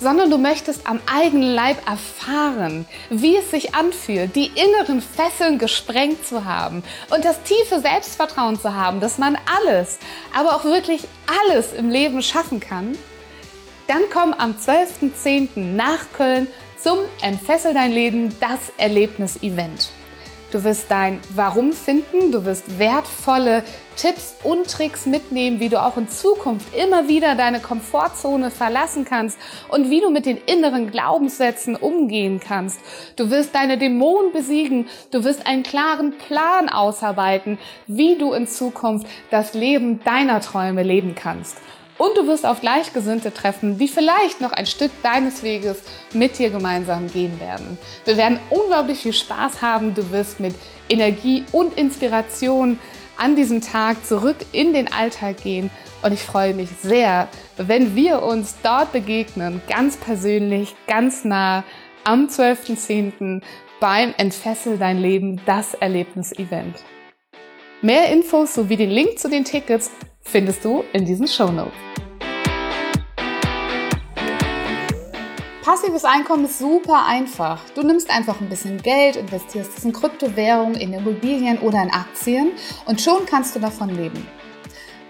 sondern du möchtest am eigenen Leib erfahren, wie es sich anfühlt, die inneren Fesseln gesprengt zu haben und das tiefe Selbstvertrauen zu haben, dass man alles, aber auch wirklich alles im Leben schaffen kann, dann komm am 12.10. nach Köln zum Entfessel dein Leben, das Erlebnis-Event. Du wirst dein Warum finden, du wirst wertvolle Tipps und Tricks mitnehmen, wie du auch in Zukunft immer wieder deine Komfortzone verlassen kannst und wie du mit den inneren Glaubenssätzen umgehen kannst. Du wirst deine Dämonen besiegen, du wirst einen klaren Plan ausarbeiten, wie du in Zukunft das Leben deiner Träume leben kannst. Und du wirst auf Gleichgesinnte treffen, die vielleicht noch ein Stück deines Weges mit dir gemeinsam gehen werden. Wir werden unglaublich viel Spaß haben. Du wirst mit Energie und Inspiration an diesem Tag zurück in den Alltag gehen. Und ich freue mich sehr, wenn wir uns dort begegnen, ganz persönlich, ganz nah am 12.10. beim Entfessel dein Leben, das Erlebnis-Event. Mehr Infos sowie den Link zu den Tickets findest du in diesen Show Notes. Passives Einkommen ist super einfach. Du nimmst einfach ein bisschen Geld, investierst es in Kryptowährungen, in Immobilien oder in Aktien und schon kannst du davon leben.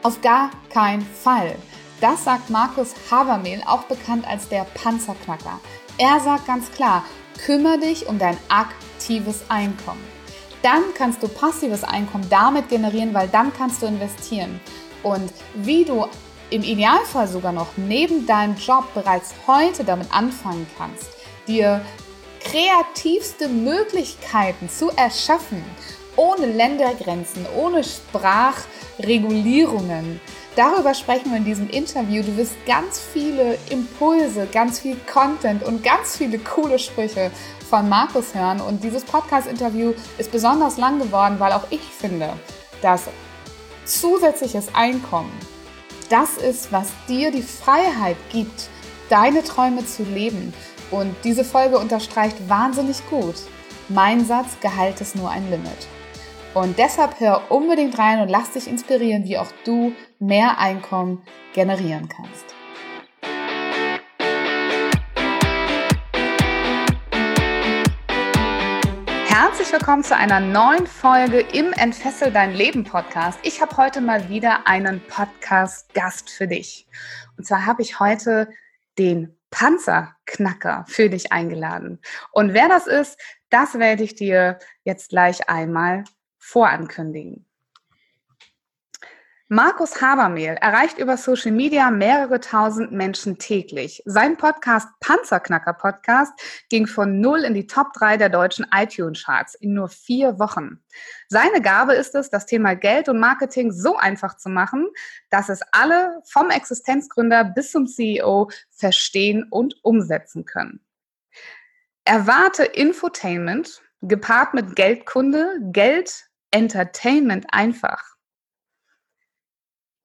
Auf gar keinen Fall. Das sagt Markus Habermehl, auch bekannt als der Panzerknacker. Er sagt ganz klar, kümmere dich um dein aktives Einkommen. Dann kannst du passives Einkommen damit generieren, weil dann kannst du investieren. Und wie du im Idealfall sogar noch neben deinem Job bereits heute damit anfangen kannst, dir kreativste Möglichkeiten zu erschaffen, ohne Ländergrenzen, ohne Sprachregulierungen. Darüber sprechen wir in diesem Interview. Du wirst ganz viele Impulse, ganz viel Content und ganz viele coole Sprüche von Markus hören. Und dieses Podcast-Interview ist besonders lang geworden, weil auch ich finde, dass zusätzliches Einkommen das ist, was dir die Freiheit gibt, deine Träume zu leben. Und diese Folge unterstreicht wahnsinnig gut. Mein Satz, Gehalt ist nur ein Limit. Und deshalb hör unbedingt rein und lass dich inspirieren, wie auch du mehr Einkommen generieren kannst. Herzlich willkommen zu einer neuen Folge im Entfessel dein Leben Podcast. Ich habe heute mal wieder einen Podcast-Gast für dich. Und zwar habe ich heute den Panzerknacker für dich eingeladen. Und wer das ist, das werde ich dir jetzt gleich einmal vorankündigen. Markus Habermehl erreicht über Social Media mehrere tausend Menschen täglich. Sein Podcast Panzerknacker Podcast ging von null in die Top 3 der deutschen iTunes Charts in nur vier Wochen. Seine Gabe ist es, das Thema Geld und Marketing so einfach zu machen, dass es alle vom Existenzgründer bis zum CEO verstehen und umsetzen können. Erwarte Infotainment gepaart mit Geldkunde, Geld, Entertainment einfach.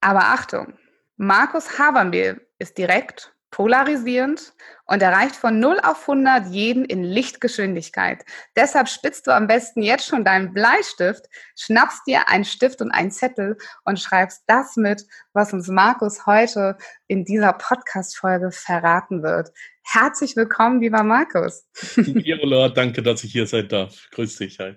Aber Achtung, Markus Habermehl ist direkt, polarisierend und erreicht von 0 auf 100 jeden in Lichtgeschwindigkeit. Deshalb spitzt du am besten jetzt schon deinen Bleistift, schnappst dir einen Stift und einen Zettel und schreibst das mit, was uns Markus heute in dieser Podcast-Folge verraten wird. Herzlich willkommen, lieber Markus. Viola, danke, dass ich hier sein darf. Grüß dich. Hi.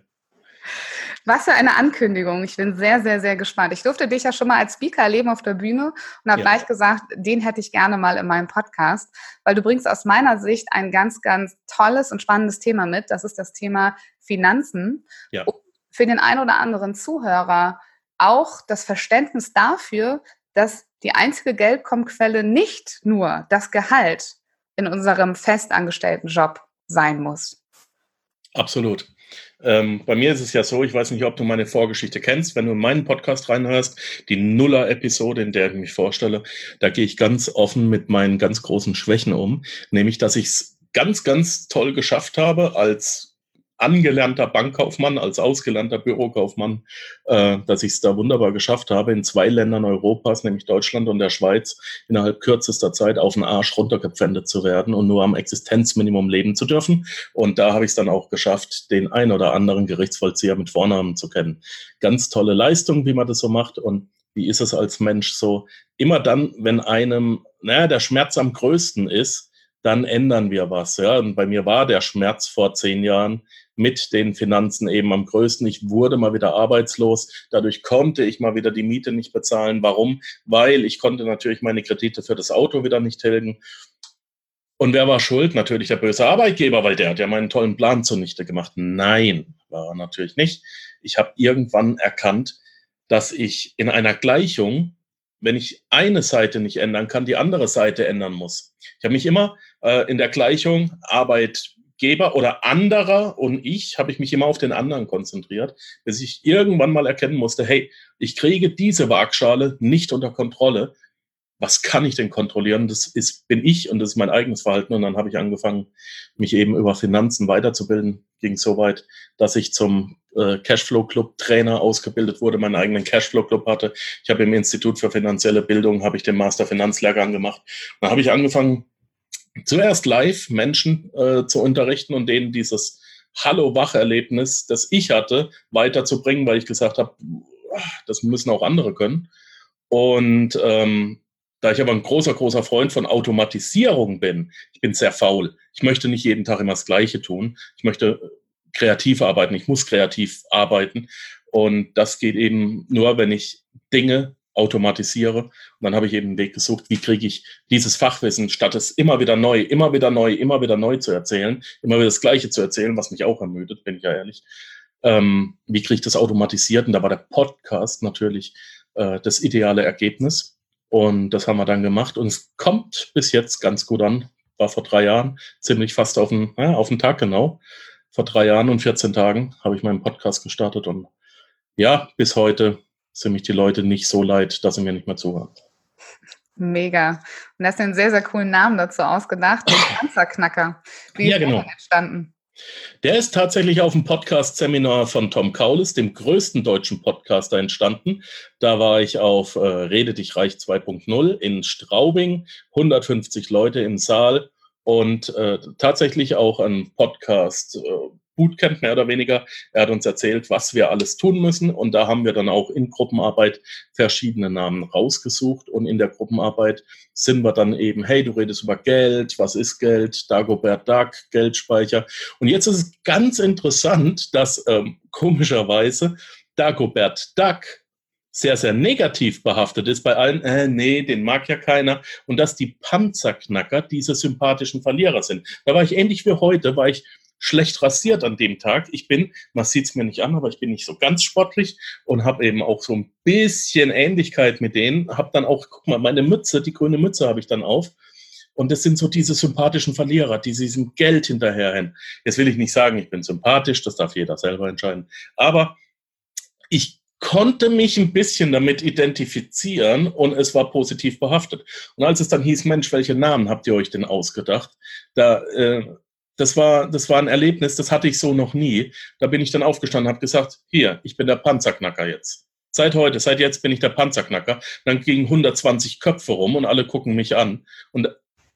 Was für eine Ankündigung. Ich bin sehr, sehr, sehr gespannt. Ich durfte dich ja schon mal als Speaker erleben auf der Bühne und habe ja. gleich gesagt, den hätte ich gerne mal in meinem Podcast, weil du bringst aus meiner Sicht ein ganz, ganz tolles und spannendes Thema mit. Das ist das Thema Finanzen. Ja. Und für den einen oder anderen Zuhörer auch das Verständnis dafür, dass die einzige Geldkommquelle nicht nur das Gehalt in unserem festangestellten Job sein muss. Absolut. Ähm, bei mir ist es ja so, ich weiß nicht, ob du meine Vorgeschichte kennst. Wenn du in meinen Podcast reinhörst, die Nuller-Episode, in der ich mich vorstelle, da gehe ich ganz offen mit meinen ganz großen Schwächen um. Nämlich, dass ich es ganz, ganz toll geschafft habe, als angelernter Bankkaufmann, als ausgelernter Bürokaufmann, äh, dass ich es da wunderbar geschafft habe, in zwei Ländern Europas, nämlich Deutschland und der Schweiz, innerhalb kürzester Zeit auf den Arsch runtergepfändet zu werden und nur am Existenzminimum leben zu dürfen. Und da habe ich es dann auch geschafft, den ein oder anderen Gerichtsvollzieher mit Vornamen zu kennen. Ganz tolle Leistung, wie man das so macht. Und wie ist es als Mensch so? Immer dann, wenn einem, naja, der Schmerz am größten ist, dann ändern wir was. Ja? Und bei mir war der Schmerz vor zehn Jahren mit den Finanzen eben am größten. Ich wurde mal wieder arbeitslos. Dadurch konnte ich mal wieder die Miete nicht bezahlen. Warum? Weil ich konnte natürlich meine Kredite für das Auto wieder nicht tilgen. Und wer war schuld? Natürlich der böse Arbeitgeber, weil der hat ja meinen tollen Plan zunichte gemacht. Nein, war er natürlich nicht. Ich habe irgendwann erkannt, dass ich in einer Gleichung, wenn ich eine Seite nicht ändern kann, die andere Seite ändern muss. Ich habe mich immer äh, in der Gleichung Arbeit Geber oder anderer und ich habe ich mich immer auf den anderen konzentriert, bis ich irgendwann mal erkennen musste, hey, ich kriege diese Waagschale nicht unter Kontrolle. Was kann ich denn kontrollieren? Das ist, bin ich und das ist mein eigenes Verhalten. Und dann habe ich angefangen, mich eben über Finanzen weiterzubilden. Ging so weit, dass ich zum äh, Cashflow Club Trainer ausgebildet wurde, meinen eigenen Cashflow Club hatte. Ich habe im Institut für finanzielle Bildung habe ich den Master Finanzlehrgang gemacht. Dann habe ich angefangen, zuerst live Menschen äh, zu unterrichten und denen dieses Hallo-Wach-Erlebnis, das ich hatte, weiterzubringen, weil ich gesagt habe, das müssen auch andere können. Und ähm, da ich aber ein großer, großer Freund von Automatisierung bin, ich bin sehr faul. Ich möchte nicht jeden Tag immer das Gleiche tun. Ich möchte kreativ arbeiten. Ich muss kreativ arbeiten. Und das geht eben nur, wenn ich Dinge automatisiere. Und dann habe ich eben einen Weg gesucht, wie kriege ich dieses Fachwissen, statt es immer wieder neu, immer wieder neu, immer wieder neu zu erzählen, immer wieder das Gleiche zu erzählen, was mich auch ermüdet, bin ich ja ehrlich. Ähm, wie kriege ich das automatisiert? Und da war der Podcast natürlich äh, das ideale Ergebnis. Und das haben wir dann gemacht. Und es kommt bis jetzt ganz gut an. War vor drei Jahren, ziemlich fast auf den, ja, auf den Tag genau. Vor drei Jahren und 14 Tagen habe ich meinen Podcast gestartet. Und ja, bis heute sind mich die Leute nicht so leid, dass sie mir nicht mehr zuhören. Mega. Und hast einen sehr, sehr coolen Namen dazu ausgedacht, den Panzerknacker. Wie ja, ist genau. der entstanden? Der ist tatsächlich auf dem Podcast-Seminar von Tom Kaulis, dem größten deutschen Podcaster, entstanden. Da war ich auf äh, Rede dich reich 2.0 in Straubing, 150 Leute im Saal und äh, tatsächlich auch ein Podcast äh, Bootcamp mehr oder weniger. Er hat uns erzählt, was wir alles tun müssen. Und da haben wir dann auch in Gruppenarbeit verschiedene Namen rausgesucht. Und in der Gruppenarbeit sind wir dann eben, hey, du redest über Geld, was ist Geld, Dagobert Duck, Geldspeicher. Und jetzt ist es ganz interessant, dass ähm, komischerweise Dagobert Duck sehr, sehr negativ behaftet ist bei allen, äh, nee, den mag ja keiner. Und dass die Panzerknacker diese sympathischen Verlierer sind. Da war ich ähnlich wie heute, war ich schlecht rasiert an dem Tag. Ich bin, man sieht es mir nicht an, aber ich bin nicht so ganz sportlich und habe eben auch so ein bisschen Ähnlichkeit mit denen. Habe dann auch, guck mal, meine Mütze, die grüne Mütze habe ich dann auf. Und das sind so diese sympathischen Verlierer, die diesem Geld hinterherrennen. Jetzt will ich nicht sagen, ich bin sympathisch, das darf jeder selber entscheiden. Aber ich konnte mich ein bisschen damit identifizieren und es war positiv behaftet. Und als es dann hieß, Mensch, welche Namen habt ihr euch denn ausgedacht? Da äh, das war, das war ein Erlebnis, das hatte ich so noch nie. Da bin ich dann aufgestanden und habe gesagt, hier, ich bin der Panzerknacker jetzt. Seit heute, seit jetzt bin ich der Panzerknacker. Dann gingen 120 Köpfe rum und alle gucken mich an. Und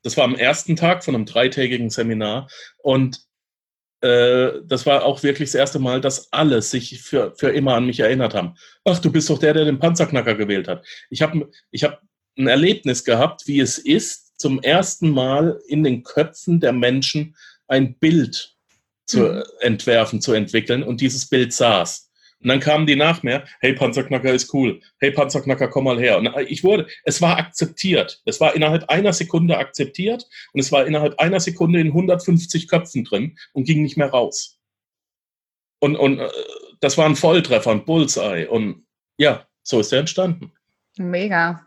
das war am ersten Tag von einem dreitägigen Seminar. Und äh, das war auch wirklich das erste Mal, dass alle sich für, für immer an mich erinnert haben. Ach, du bist doch der, der den Panzerknacker gewählt hat. Ich habe ich hab ein Erlebnis gehabt, wie es ist, zum ersten Mal in den Köpfen der Menschen ein Bild zu mhm. entwerfen, zu entwickeln und dieses Bild saß. Und dann kamen die nach mir, hey Panzerknacker ist cool, hey Panzerknacker, komm mal her. Und ich wurde, es war akzeptiert. Es war innerhalb einer Sekunde akzeptiert und es war innerhalb einer Sekunde in 150 Köpfen drin und ging nicht mehr raus. Und, und äh, das war ein Volltreffer, ein Bullseye. Und ja, so ist er entstanden. Mega.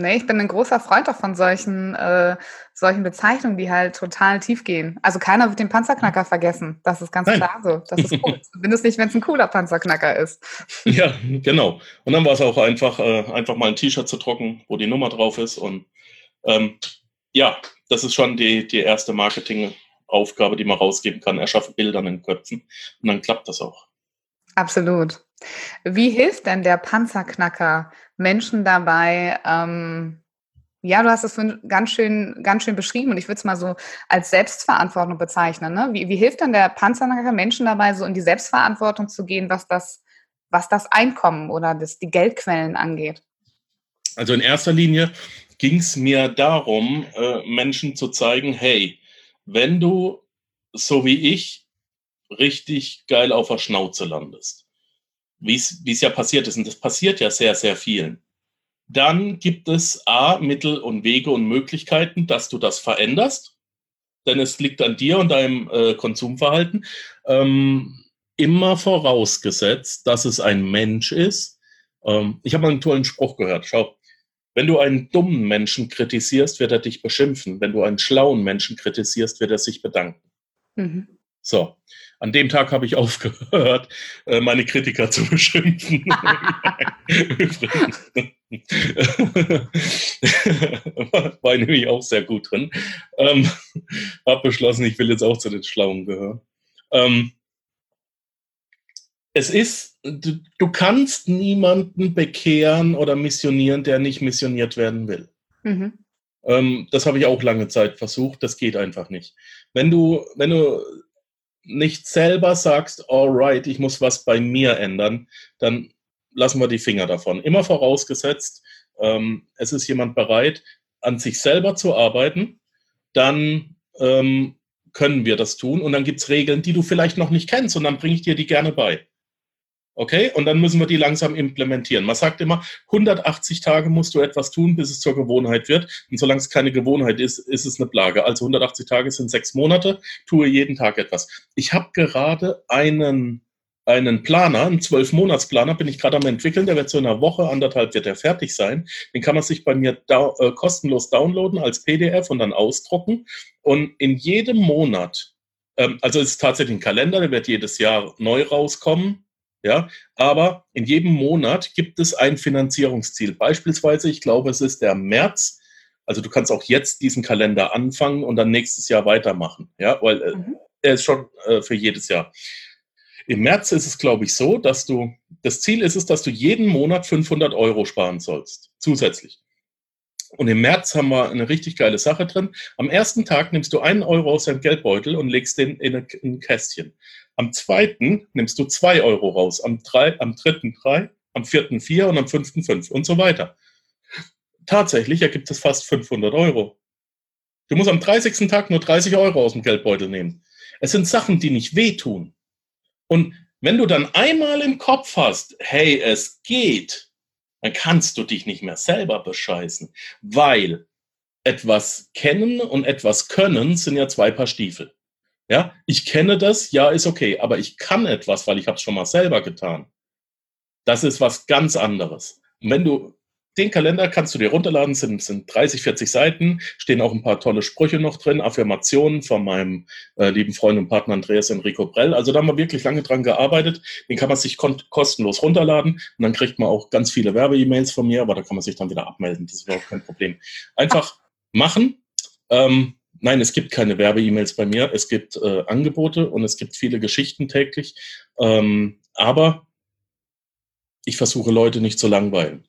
Nee, ich bin ein großer Freund auch von solchen, äh, solchen Bezeichnungen, die halt total tief gehen. Also keiner wird den Panzerknacker vergessen. Das ist ganz Nein. klar so. Das ist cool. Zumindest nicht, wenn es ein cooler Panzerknacker ist. Ja, genau. Und dann war es auch einfach, äh, einfach mal ein T-Shirt zu drucken, wo die Nummer drauf ist. Und ähm, ja, das ist schon die, die erste Marketingaufgabe, die man rausgeben kann. Erschaffe Bilder in den Köpfen. Und dann klappt das auch. Absolut. Wie hilft denn der Panzerknacker Menschen dabei, ähm, ja, du hast es ganz schön, ganz schön beschrieben und ich würde es mal so als Selbstverantwortung bezeichnen. Ne? Wie, wie hilft denn der Panzerknacker Menschen dabei, so in die Selbstverantwortung zu gehen, was das, was das Einkommen oder das, die Geldquellen angeht? Also in erster Linie ging es mir darum, äh, Menschen zu zeigen, hey, wenn du so wie ich richtig geil auf der Schnauze landest, wie es ja passiert ist, und das passiert ja sehr, sehr vielen, dann gibt es A, Mittel und Wege und Möglichkeiten, dass du das veränderst, denn es liegt an dir und deinem äh, Konsumverhalten. Ähm, immer vorausgesetzt, dass es ein Mensch ist. Ähm, ich habe mal einen tollen Spruch gehört. Schau, wenn du einen dummen Menschen kritisierst, wird er dich beschimpfen. Wenn du einen schlauen Menschen kritisierst, wird er sich bedanken. Mhm. So, an dem Tag habe ich aufgehört, äh, meine Kritiker zu beschimpfen. War nämlich auch sehr gut drin. Ähm, habe beschlossen, ich will jetzt auch zu den Schlauen gehören. Ähm, es ist, du, du, kannst niemanden bekehren oder missionieren, der nicht missioniert werden will. Mhm. Ähm, das habe ich auch lange Zeit versucht. Das geht einfach nicht. Wenn du, wenn du nicht selber sagst, alright, ich muss was bei mir ändern, dann lassen wir die Finger davon. Immer vorausgesetzt, ähm, es ist jemand bereit, an sich selber zu arbeiten, dann ähm, können wir das tun. Und dann gibt es Regeln, die du vielleicht noch nicht kennst und dann bringe ich dir die gerne bei. Okay? Und dann müssen wir die langsam implementieren. Man sagt immer, 180 Tage musst du etwas tun, bis es zur Gewohnheit wird. Und solange es keine Gewohnheit ist, ist es eine Plage. Also 180 Tage sind sechs Monate, tue jeden Tag etwas. Ich habe gerade einen, einen Planer, einen Zwölf-Monats-Planer, bin ich gerade am entwickeln. Der wird so in einer Woche, anderthalb wird er fertig sein. Den kann man sich bei mir da, äh, kostenlos downloaden als PDF und dann ausdrucken. Und in jedem Monat, ähm, also es ist tatsächlich ein Kalender, der wird jedes Jahr neu rauskommen ja, aber in jedem Monat gibt es ein Finanzierungsziel. Beispielsweise, ich glaube, es ist der März. Also du kannst auch jetzt diesen Kalender anfangen und dann nächstes Jahr weitermachen. Ja, weil äh, mhm. er ist schon äh, für jedes Jahr. Im März ist es, glaube ich, so, dass du, das Ziel ist es, dass du jeden Monat 500 Euro sparen sollst, zusätzlich. Und im März haben wir eine richtig geile Sache drin. Am ersten Tag nimmst du einen Euro aus deinem Geldbeutel und legst den in ein Kästchen. Am zweiten nimmst du zwei Euro raus, am, drei, am dritten drei, am vierten vier und am fünften fünf und so weiter. Tatsächlich ergibt es fast 500 Euro. Du musst am 30. Tag nur 30 Euro aus dem Geldbeutel nehmen. Es sind Sachen, die nicht wehtun. Und wenn du dann einmal im Kopf hast, hey, es geht, dann kannst du dich nicht mehr selber bescheißen, weil etwas kennen und etwas können sind ja zwei Paar Stiefel. Ja, ich kenne das, ja, ist okay, aber ich kann etwas, weil ich habe es schon mal selber getan. Das ist was ganz anderes. Und wenn du den Kalender kannst du dir runterladen, sind, sind 30, 40 Seiten, stehen auch ein paar tolle Sprüche noch drin, Affirmationen von meinem äh, lieben Freund und Partner Andreas Enrico Brell. Also da haben wir wirklich lange dran gearbeitet. Den kann man sich kostenlos runterladen und dann kriegt man auch ganz viele Werbe-E-Mails von mir, aber da kann man sich dann wieder abmelden. Das ist überhaupt kein Problem. Einfach machen. Ähm, Nein, es gibt keine Werbe-E-Mails bei mir. Es gibt äh, Angebote und es gibt viele Geschichten täglich. Ähm, aber ich versuche Leute nicht zu langweilen.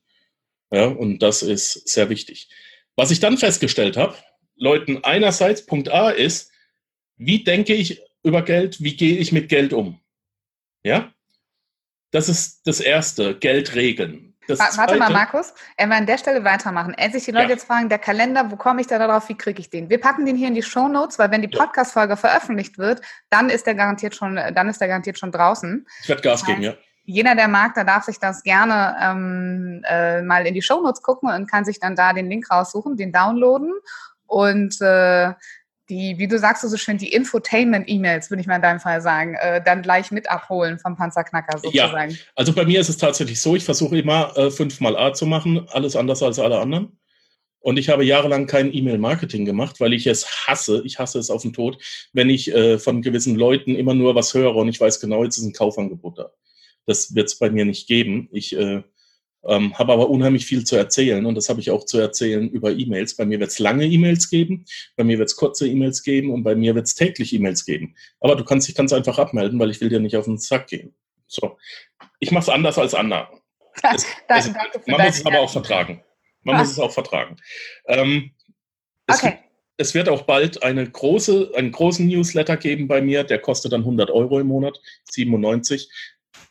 Ja, und das ist sehr wichtig. Was ich dann festgestellt habe, Leuten einerseits, Punkt A ist, wie denke ich über Geld, wie gehe ich mit Geld um? Ja? Das ist das Erste, Geld regeln. Das Warte zweite, mal, Markus, er will an der Stelle weitermachen. Als sich die Leute ja. jetzt fragen, der Kalender, wo komme ich da darauf, wie kriege ich den? Wir packen den hier in die Show Notes, weil wenn die Podcast-Folge veröffentlicht wird, dann ist der garantiert schon, dann ist der garantiert schon draußen. Ich werde Gas geben, ja. Jeder, der mag, da darf sich das gerne ähm, äh, mal in die Show Notes gucken und kann sich dann da den Link raussuchen, den downloaden und äh, die, wie du sagst so schön, die Infotainment-E-Mails, würde ich mal in deinem Fall sagen, äh, dann gleich mit abholen vom Panzerknacker sozusagen. Ja, also bei mir ist es tatsächlich so, ich versuche immer äh, fünfmal A zu machen, alles anders als alle anderen. Und ich habe jahrelang kein E-Mail-Marketing gemacht, weil ich es hasse. Ich hasse es auf den Tod, wenn ich äh, von gewissen Leuten immer nur was höre und ich weiß genau, jetzt ist ein Kaufangebot da. Das wird es bei mir nicht geben. Ich äh, ähm, habe aber unheimlich viel zu erzählen und das habe ich auch zu erzählen über E-Mails. Bei mir wird es lange E-Mails geben, bei mir wird es kurze E-Mails geben und bei mir wird es täglich E-Mails geben. Aber du kannst dich ganz einfach abmelden, weil ich will dir nicht auf den Sack gehen. So, ich mache es anders als andere. Es, es, man muss es aber auch vertragen. Man muss es auch vertragen. Ähm, es, okay. es wird auch bald eine große, einen großen Newsletter geben bei mir, der kostet dann 100 Euro im Monat, 97.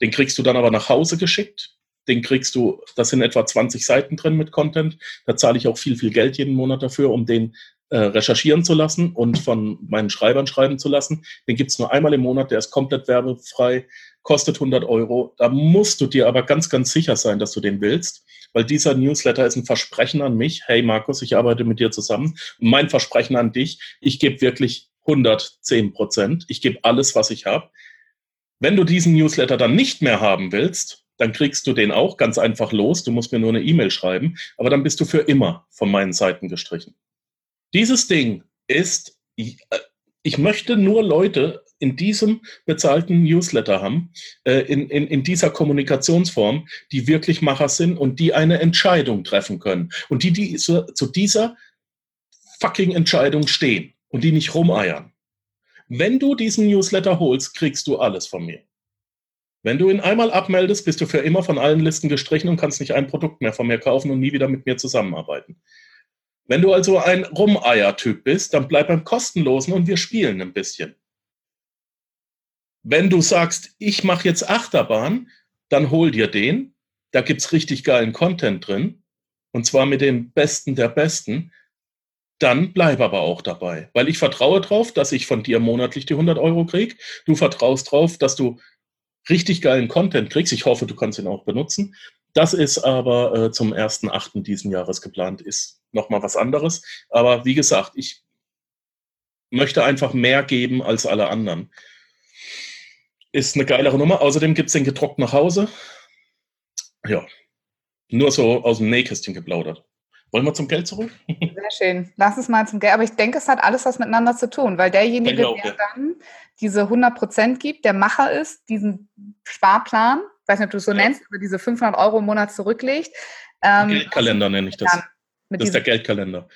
Den kriegst du dann aber nach Hause geschickt. Den kriegst du, das sind etwa 20 Seiten drin mit Content. Da zahle ich auch viel, viel Geld jeden Monat dafür, um den äh, recherchieren zu lassen und von meinen Schreibern schreiben zu lassen. Den gibt es nur einmal im Monat, der ist komplett werbefrei, kostet 100 Euro. Da musst du dir aber ganz, ganz sicher sein, dass du den willst weil dieser Newsletter ist ein Versprechen an mich. Hey Markus, ich arbeite mit dir zusammen. Mein Versprechen an dich, ich gebe wirklich 110 Prozent. Ich gebe alles, was ich habe. Wenn du diesen Newsletter dann nicht mehr haben willst, dann kriegst du den auch ganz einfach los. Du musst mir nur eine E-Mail schreiben, aber dann bist du für immer von meinen Seiten gestrichen. Dieses Ding ist, ich, äh, ich möchte nur Leute in diesem bezahlten Newsletter haben, äh, in, in, in dieser Kommunikationsform, die wirklich Macher sind und die eine Entscheidung treffen können und die, die zu, zu dieser fucking Entscheidung stehen und die nicht rumeiern. Wenn du diesen Newsletter holst, kriegst du alles von mir. Wenn du ihn einmal abmeldest, bist du für immer von allen Listen gestrichen und kannst nicht ein Produkt mehr von mir kaufen und nie wieder mit mir zusammenarbeiten. Wenn du also ein Rumeier-Typ bist, dann bleib beim Kostenlosen und wir spielen ein bisschen. Wenn du sagst, ich mache jetzt Achterbahn, dann hol dir den. Da gibt's richtig geilen Content drin. Und zwar mit dem Besten der Besten. Dann bleib aber auch dabei. Weil ich vertraue drauf, dass ich von dir monatlich die 100 Euro krieg. Du vertraust drauf, dass du richtig geilen Content kriegst. Ich hoffe, du kannst ihn auch benutzen. Das ist aber äh, zum 1.8. diesen Jahres geplant, ist nochmal was anderes. Aber wie gesagt, ich möchte einfach mehr geben als alle anderen. Ist eine geilere Nummer. Außerdem gibt es den gedruckt nach Hause. Ja, nur so aus dem Nähkästchen geplaudert. Wollen wir zum Geld zurück? Sehr schön. Lass uns mal zum Geld. Aber ich denke, es hat alles was miteinander zu tun, weil derjenige, der dann diese 100 Prozent gibt, der Macher ist, diesen Sparplan, ich weiß nicht, ob du es so ja. nennst, aber diese 500 Euro im Monat zurücklegt. Ähm, Geldkalender nenne ich das. Das ist der Geldkalender.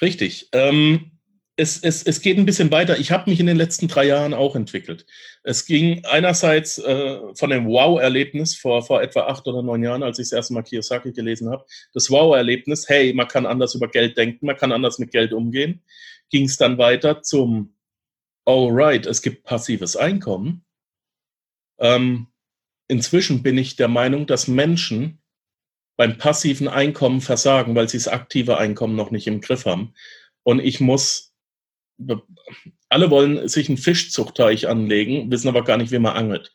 Richtig. Ähm, es, es, es geht ein bisschen weiter. Ich habe mich in den letzten drei Jahren auch entwickelt. Es ging einerseits äh, von dem Wow-Erlebnis vor, vor etwa acht oder neun Jahren, als ich das erste Mal Kiyosaki gelesen habe. Das Wow-Erlebnis, hey, man kann anders über Geld denken, man kann anders mit Geld umgehen. Ging es dann weiter zum, oh right, es gibt passives Einkommen. Ähm, inzwischen bin ich der Meinung, dass Menschen beim passiven Einkommen versagen, weil sie das aktive Einkommen noch nicht im Griff haben. Und ich muss alle wollen sich einen Fischzuchtteich anlegen, wissen aber gar nicht, wie man angelt.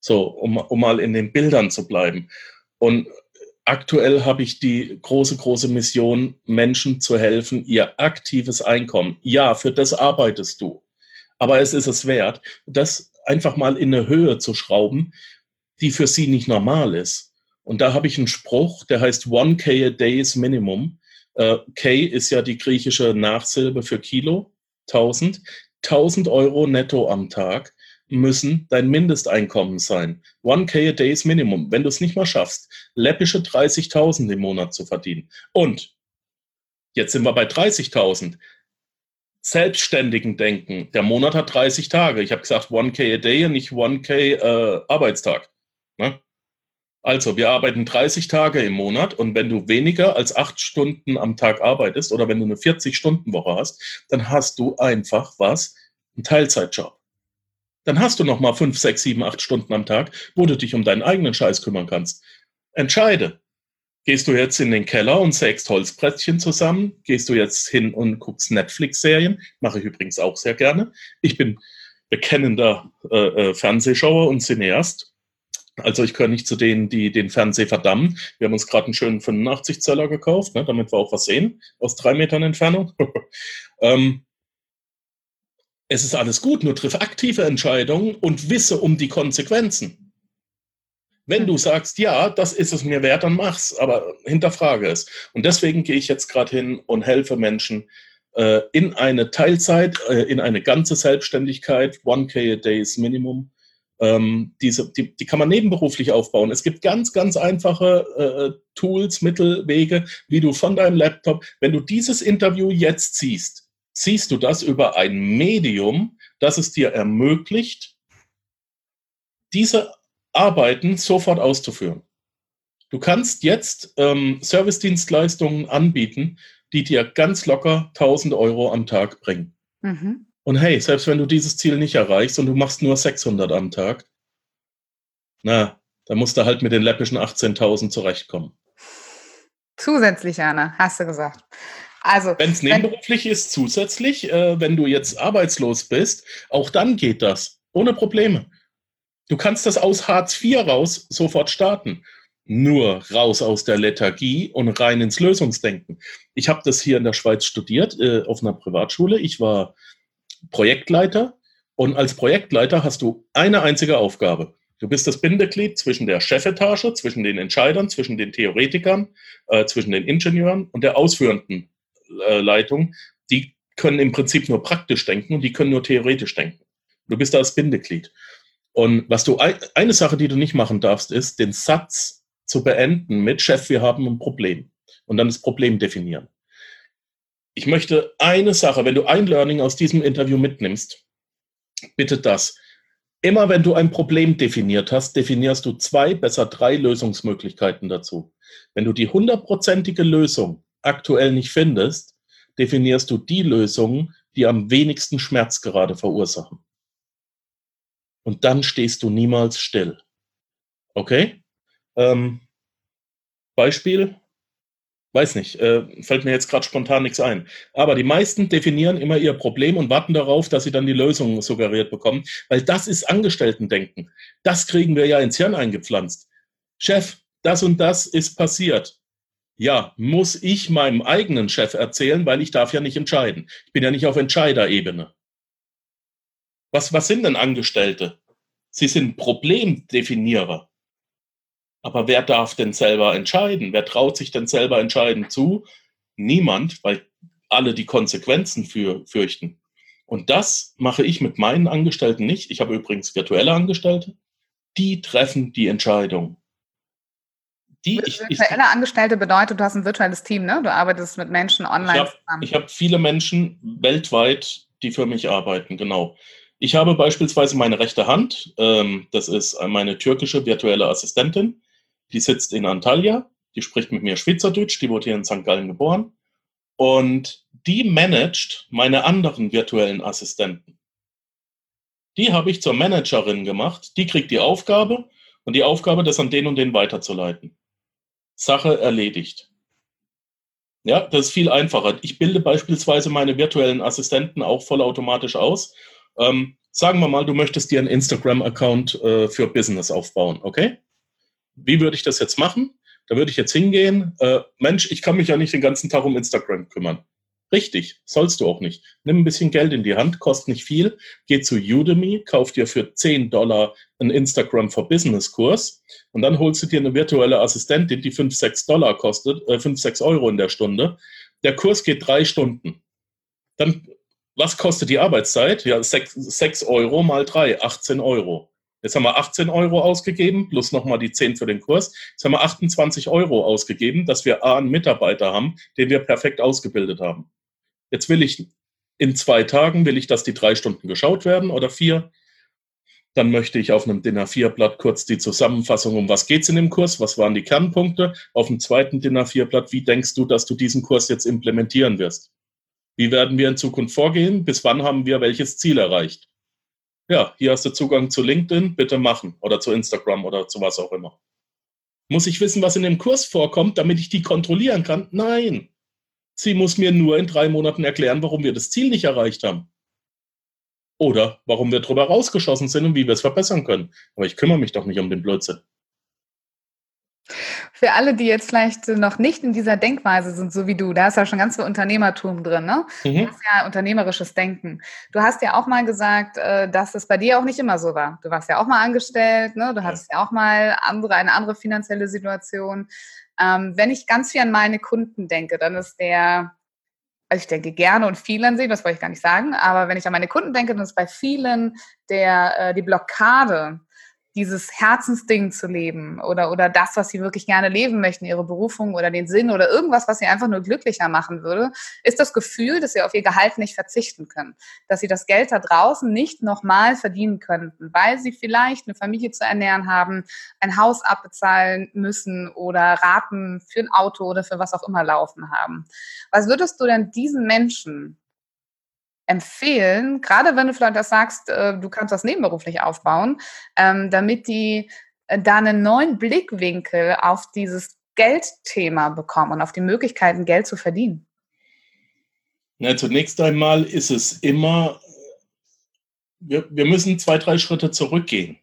So, um, um mal in den Bildern zu bleiben. Und aktuell habe ich die große, große Mission, Menschen zu helfen, ihr aktives Einkommen. Ja, für das arbeitest du. Aber es ist es wert, das einfach mal in eine Höhe zu schrauben, die für sie nicht normal ist. Und da habe ich einen Spruch, der heißt 1K a day is Minimum. Äh, K ist ja die griechische Nachsilbe für Kilo. 1000, 1000 Euro netto am Tag müssen dein Mindesteinkommen sein. 1K a day is Minimum. Wenn du es nicht mal schaffst, läppische 30.000 im Monat zu verdienen. Und jetzt sind wir bei 30.000. Selbstständigen denken, der Monat hat 30 Tage. Ich habe gesagt 1K a day und nicht 1K äh, Arbeitstag. Ne? Also, wir arbeiten 30 Tage im Monat und wenn du weniger als acht Stunden am Tag arbeitest oder wenn du eine 40-Stunden-Woche hast, dann hast du einfach was? Ein Teilzeitjob. Dann hast du nochmal fünf, sechs, sieben, acht Stunden am Tag, wo du dich um deinen eigenen Scheiß kümmern kannst. Entscheide. Gehst du jetzt in den Keller und sägst Holzbrettchen zusammen? Gehst du jetzt hin und guckst Netflix-Serien? Mache ich übrigens auch sehr gerne. Ich bin bekennender äh, äh, Fernsehschauer und Cineast also ich gehöre nicht zu denen, die den Fernseher verdammen. Wir haben uns gerade einen schönen 85 Zöller gekauft, ne, damit wir auch was sehen aus drei Metern Entfernung. ähm, es ist alles gut, nur triff aktive Entscheidungen und wisse um die Konsequenzen. Wenn du sagst, ja, das ist es mir wert, dann mach's, aber hinterfrage es. Und deswegen gehe ich jetzt gerade hin und helfe Menschen äh, in eine Teilzeit, äh, in eine ganze Selbstständigkeit, 1K a day ist Minimum. Ähm, diese, die, die kann man nebenberuflich aufbauen. Es gibt ganz, ganz einfache äh, Tools, Mittel, Wege, wie du von deinem Laptop, wenn du dieses Interview jetzt siehst, siehst du das über ein Medium, das es dir ermöglicht, diese Arbeiten sofort auszuführen. Du kannst jetzt ähm, Servicedienstleistungen anbieten, die dir ganz locker 1000 Euro am Tag bringen. Mhm. Und hey, selbst wenn du dieses Ziel nicht erreichst und du machst nur 600 am Tag, na, dann musst du halt mit den läppischen 18.000 zurechtkommen. Zusätzlich, Anna, hast du gesagt. Also, wenn es nebenberuflich ist, zusätzlich, äh, wenn du jetzt arbeitslos bist, auch dann geht das. Ohne Probleme. Du kannst das aus Hartz IV raus sofort starten. Nur raus aus der Lethargie und rein ins Lösungsdenken. Ich habe das hier in der Schweiz studiert, äh, auf einer Privatschule. Ich war Projektleiter und als Projektleiter hast du eine einzige Aufgabe. Du bist das Bindeglied zwischen der Chefetage, zwischen den Entscheidern, zwischen den Theoretikern, äh, zwischen den Ingenieuren und der ausführenden äh, Leitung. Die können im Prinzip nur praktisch denken und die können nur theoretisch denken. Du bist da das Bindeglied. Und was du, eine Sache, die du nicht machen darfst, ist, den Satz zu beenden mit Chef, wir haben ein Problem. Und dann das Problem definieren. Ich möchte eine Sache, wenn du ein Learning aus diesem Interview mitnimmst, bitte das. Immer wenn du ein Problem definiert hast, definierst du zwei, besser drei Lösungsmöglichkeiten dazu. Wenn du die hundertprozentige Lösung aktuell nicht findest, definierst du die Lösungen, die am wenigsten Schmerz gerade verursachen. Und dann stehst du niemals still. Okay? Ähm, Beispiel, weiß nicht, äh, fällt mir jetzt gerade spontan nichts ein. Aber die meisten definieren immer ihr Problem und warten darauf, dass sie dann die Lösung suggeriert bekommen, weil das ist Angestellten-Denken. Das kriegen wir ja ins Hirn eingepflanzt. Chef, das und das ist passiert. Ja, muss ich meinem eigenen Chef erzählen, weil ich darf ja nicht entscheiden. Ich bin ja nicht auf Entscheiderebene. Was, was sind denn Angestellte? Sie sind Problemdefinierer. Aber wer darf denn selber entscheiden? Wer traut sich denn selber entscheiden zu? Niemand, weil alle die Konsequenzen für, fürchten. Und das mache ich mit meinen Angestellten nicht. Ich habe übrigens virtuelle Angestellte. Die treffen die Entscheidung. Die, ich, virtuelle Angestellte bedeutet, du hast ein virtuelles Team, ne? Du arbeitest mit Menschen online zusammen. Ich habe viele Menschen weltweit, die für mich arbeiten, genau. Ich habe beispielsweise meine rechte Hand, ähm, das ist meine türkische virtuelle Assistentin, die sitzt in Antalya, die spricht mit mir Schweizerdeutsch, die wurde hier in St. Gallen geboren und die managt meine anderen virtuellen Assistenten. Die habe ich zur Managerin gemacht, die kriegt die Aufgabe und die Aufgabe, das an den und den weiterzuleiten. Sache erledigt. Ja, das ist viel einfacher. Ich bilde beispielsweise meine virtuellen Assistenten auch vollautomatisch aus ähm, sagen wir mal, du möchtest dir einen Instagram-Account äh, für Business aufbauen, okay? Wie würde ich das jetzt machen? Da würde ich jetzt hingehen, äh, Mensch, ich kann mich ja nicht den ganzen Tag um Instagram kümmern. Richtig, sollst du auch nicht. Nimm ein bisschen Geld in die Hand, kostet nicht viel. Geh zu Udemy, kauf dir für 10 Dollar einen Instagram for Business Kurs und dann holst du dir eine virtuelle Assistentin, die 5, 6 Dollar kostet, äh, 5, 6 Euro in der Stunde. Der Kurs geht drei Stunden. Dann was kostet die Arbeitszeit? Ja, 6, 6 Euro mal 3, 18 Euro. Jetzt haben wir 18 Euro ausgegeben, plus nochmal die 10 für den Kurs. Jetzt haben wir 28 Euro ausgegeben, dass wir A, einen Mitarbeiter haben, den wir perfekt ausgebildet haben. Jetzt will ich in zwei Tagen, will ich, dass die drei Stunden geschaut werden oder vier. Dann möchte ich auf einem DIN A4-Blatt kurz die Zusammenfassung, um was geht es in dem Kurs, was waren die Kernpunkte. Auf dem zweiten DIN A4-Blatt, wie denkst du, dass du diesen Kurs jetzt implementieren wirst? Wie werden wir in Zukunft vorgehen? Bis wann haben wir welches Ziel erreicht? Ja, hier hast du Zugang zu LinkedIn, bitte machen oder zu Instagram oder zu was auch immer. Muss ich wissen, was in dem Kurs vorkommt, damit ich die kontrollieren kann? Nein. Sie muss mir nur in drei Monaten erklären, warum wir das Ziel nicht erreicht haben. Oder warum wir drüber rausgeschossen sind und wie wir es verbessern können. Aber ich kümmere mich doch nicht um den Blödsinn. Für alle, die jetzt vielleicht noch nicht in dieser Denkweise sind, so wie du, da ist ja schon ganz viel Unternehmertum drin, ne? Mhm. Das ist ja unternehmerisches Denken. Du hast ja auch mal gesagt, äh, dass es bei dir auch nicht immer so war. Du warst ja auch mal angestellt, ne? Du hattest ja, ja auch mal andere, eine andere finanzielle Situation. Ähm, wenn ich ganz viel an meine Kunden denke, dann ist der also ich denke gerne und viel an sie, das wollte ich gar nicht sagen, aber wenn ich an meine Kunden denke, dann ist bei vielen der, äh, die Blockade, dieses Herzensding zu leben oder, oder das, was sie wirklich gerne leben möchten, ihre Berufung oder den Sinn oder irgendwas, was sie einfach nur glücklicher machen würde, ist das Gefühl, dass sie auf ihr Gehalt nicht verzichten können. Dass sie das Geld da draußen nicht nochmal verdienen könnten, weil sie vielleicht eine Familie zu ernähren haben, ein Haus abbezahlen müssen oder Raten für ein Auto oder für was auch immer laufen haben. Was würdest du denn diesen Menschen empfehlen, gerade wenn du vielleicht das sagst, äh, du kannst das nebenberuflich aufbauen, ähm, damit die äh, da einen neuen Blickwinkel auf dieses Geldthema bekommen und auf die Möglichkeiten, Geld zu verdienen? Na, zunächst einmal ist es immer, wir, wir müssen zwei, drei Schritte zurückgehen.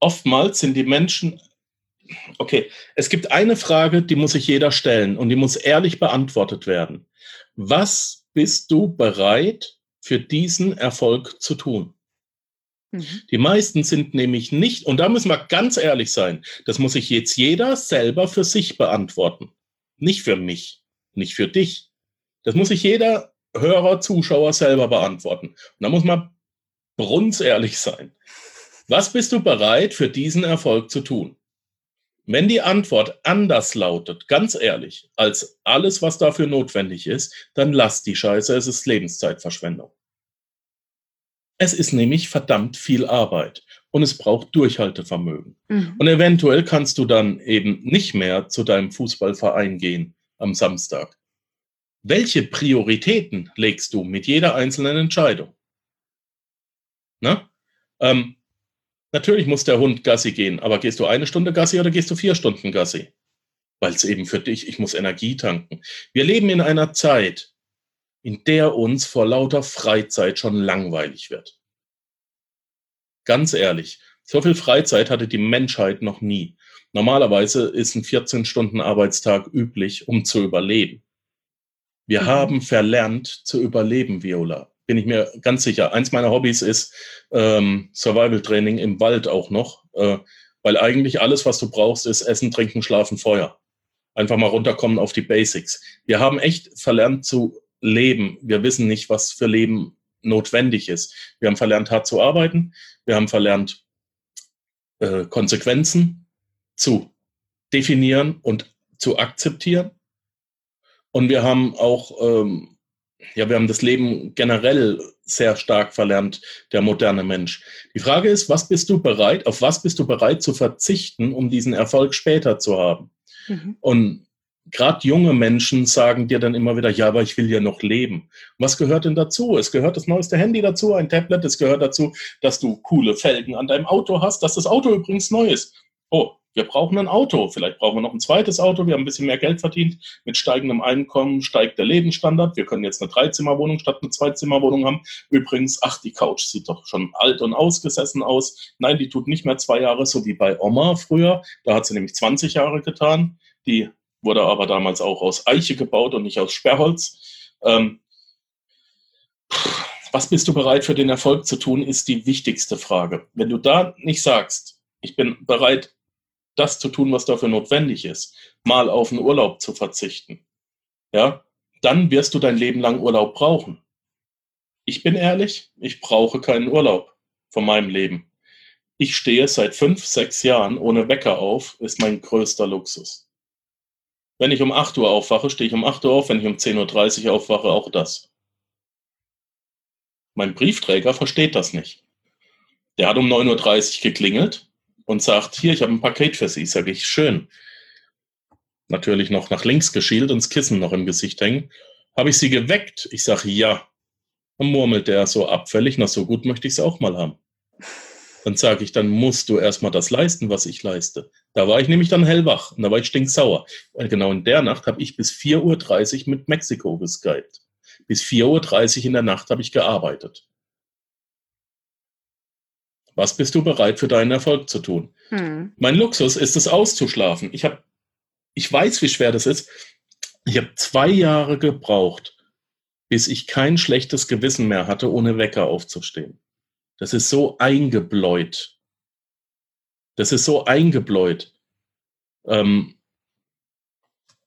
Oftmals sind die Menschen, okay, es gibt eine Frage, die muss sich jeder stellen und die muss ehrlich beantwortet werden. Was bist du bereit, für diesen Erfolg zu tun? Mhm. Die meisten sind nämlich nicht, und da müssen wir ganz ehrlich sein, das muss sich jetzt jeder selber für sich beantworten. Nicht für mich, nicht für dich. Das muss sich jeder Hörer, Zuschauer selber beantworten. Und da muss man brunzehrlich sein. Was bist du bereit für diesen Erfolg zu tun? Wenn die Antwort anders lautet, ganz ehrlich, als alles, was dafür notwendig ist, dann lass die Scheiße, es ist Lebenszeitverschwendung. Es ist nämlich verdammt viel Arbeit und es braucht Durchhaltevermögen. Mhm. Und eventuell kannst du dann eben nicht mehr zu deinem Fußballverein gehen am Samstag. Welche Prioritäten legst du mit jeder einzelnen Entscheidung? Na? Ähm, Natürlich muss der Hund Gassi gehen, aber gehst du eine Stunde Gassi oder gehst du vier Stunden Gassi? Weil es eben für dich, ich muss Energie tanken. Wir leben in einer Zeit, in der uns vor lauter Freizeit schon langweilig wird. Ganz ehrlich, so viel Freizeit hatte die Menschheit noch nie. Normalerweise ist ein 14-Stunden-Arbeitstag üblich, um zu überleben. Wir mhm. haben verlernt zu überleben, Viola bin ich mir ganz sicher. Eins meiner Hobbys ist ähm, Survival-Training im Wald auch noch, äh, weil eigentlich alles, was du brauchst, ist Essen, Trinken, Schlafen, Feuer. Einfach mal runterkommen auf die Basics. Wir haben echt verlernt zu leben. Wir wissen nicht, was für Leben notwendig ist. Wir haben verlernt, hart zu arbeiten. Wir haben verlernt, äh, Konsequenzen zu definieren und zu akzeptieren. Und wir haben auch ähm, ja, wir haben das Leben generell sehr stark verlernt, der moderne Mensch. Die Frage ist, was bist du bereit, auf was bist du bereit zu verzichten, um diesen Erfolg später zu haben? Mhm. Und gerade junge Menschen sagen dir dann immer wieder, ja, aber ich will ja noch leben. Was gehört denn dazu? Es gehört das neueste Handy dazu, ein Tablet, es gehört dazu, dass du coole Felgen an deinem Auto hast, dass das Auto übrigens neu ist. Oh, wir brauchen ein Auto. Vielleicht brauchen wir noch ein zweites Auto. Wir haben ein bisschen mehr Geld verdient. Mit steigendem Einkommen steigt der Lebensstandard. Wir können jetzt eine Dreizimmerwohnung statt eine Zweizimmerwohnung haben. Übrigens, ach, die Couch sieht doch schon alt und ausgesessen aus. Nein, die tut nicht mehr zwei Jahre, so wie bei Oma früher. Da hat sie nämlich 20 Jahre getan. Die wurde aber damals auch aus Eiche gebaut und nicht aus Sperrholz. Ähm, was bist du bereit für den Erfolg zu tun, ist die wichtigste Frage. Wenn du da nicht sagst, ich bin bereit, das zu tun, was dafür notwendig ist, mal auf einen Urlaub zu verzichten, ja, dann wirst du dein Leben lang Urlaub brauchen. Ich bin ehrlich, ich brauche keinen Urlaub von meinem Leben. Ich stehe seit fünf, sechs Jahren ohne Wecker auf, ist mein größter Luxus. Wenn ich um 8 Uhr aufwache, stehe ich um 8 Uhr auf, wenn ich um 10.30 Uhr aufwache, auch das. Mein Briefträger versteht das nicht. Der hat um 9.30 Uhr geklingelt, und sagt, hier, ich habe ein Paket für Sie. Sage ich, schön. Natürlich noch nach links geschielt und das Kissen noch im Gesicht hängen. Habe ich Sie geweckt? Ich sage, ja. Dann murmelt der so abfällig, na so gut möchte ich es auch mal haben. Dann sage ich, dann musst du erstmal das leisten, was ich leiste. Da war ich nämlich dann hellwach und da war ich stinksauer. Weil genau in der Nacht habe ich bis 4.30 Uhr mit Mexiko geskypt. Bis 4.30 Uhr in der Nacht habe ich gearbeitet. Was bist du bereit für deinen Erfolg zu tun? Hm. Mein Luxus ist es auszuschlafen. Ich habe ich weiß, wie schwer das ist. Ich habe zwei Jahre gebraucht, bis ich kein schlechtes Gewissen mehr hatte, ohne Wecker aufzustehen. Das ist so eingebläut. Das ist so eingebläut. Ähm,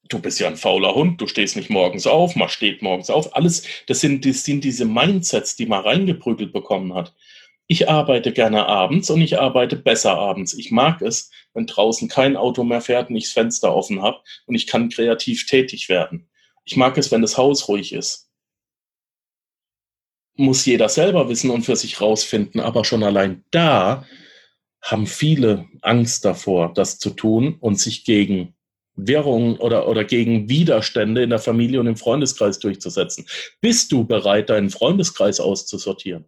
du bist ja ein fauler Hund, du stehst nicht morgens auf, man steht morgens auf. Alles, das sind, das sind diese Mindsets, die man reingeprügelt bekommen hat. Ich arbeite gerne abends und ich arbeite besser abends. Ich mag es, wenn draußen kein Auto mehr fährt und ich das Fenster offen habe und ich kann kreativ tätig werden. Ich mag es, wenn das Haus ruhig ist. Muss jeder selber wissen und für sich rausfinden, aber schon allein da haben viele Angst davor, das zu tun und sich gegen Währungen oder, oder gegen Widerstände in der Familie und im Freundeskreis durchzusetzen. Bist du bereit, deinen Freundeskreis auszusortieren?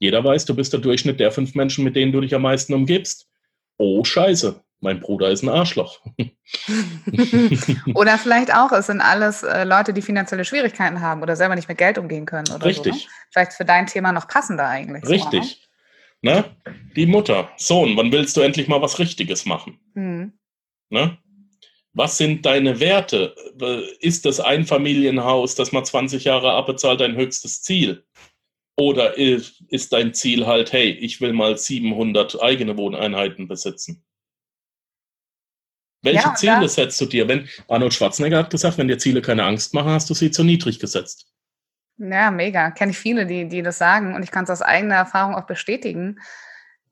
Jeder weiß, du bist der Durchschnitt der fünf Menschen, mit denen du dich am meisten umgibst. Oh, scheiße, mein Bruder ist ein Arschloch. oder vielleicht auch, es sind alles äh, Leute, die finanzielle Schwierigkeiten haben oder selber nicht mit Geld umgehen können. Oder Richtig. So, ne? Vielleicht für dein Thema noch passender eigentlich. Richtig. So, ne? Die Mutter, Sohn, wann willst du endlich mal was Richtiges machen? Mhm. Ne? Was sind deine Werte? Ist das Einfamilienhaus, das man 20 Jahre abbezahlt, dein höchstes Ziel? Oder ist, ist dein Ziel halt, hey, ich will mal 700 eigene Wohneinheiten besitzen? Welche ja, Ziele setzt du dir? Wenn Arnold Schwarzenegger hat gesagt, wenn dir Ziele keine Angst machen, hast du sie zu niedrig gesetzt. Ja, mega. Kenne ich viele, die, die das sagen und ich kann es aus eigener Erfahrung auch bestätigen.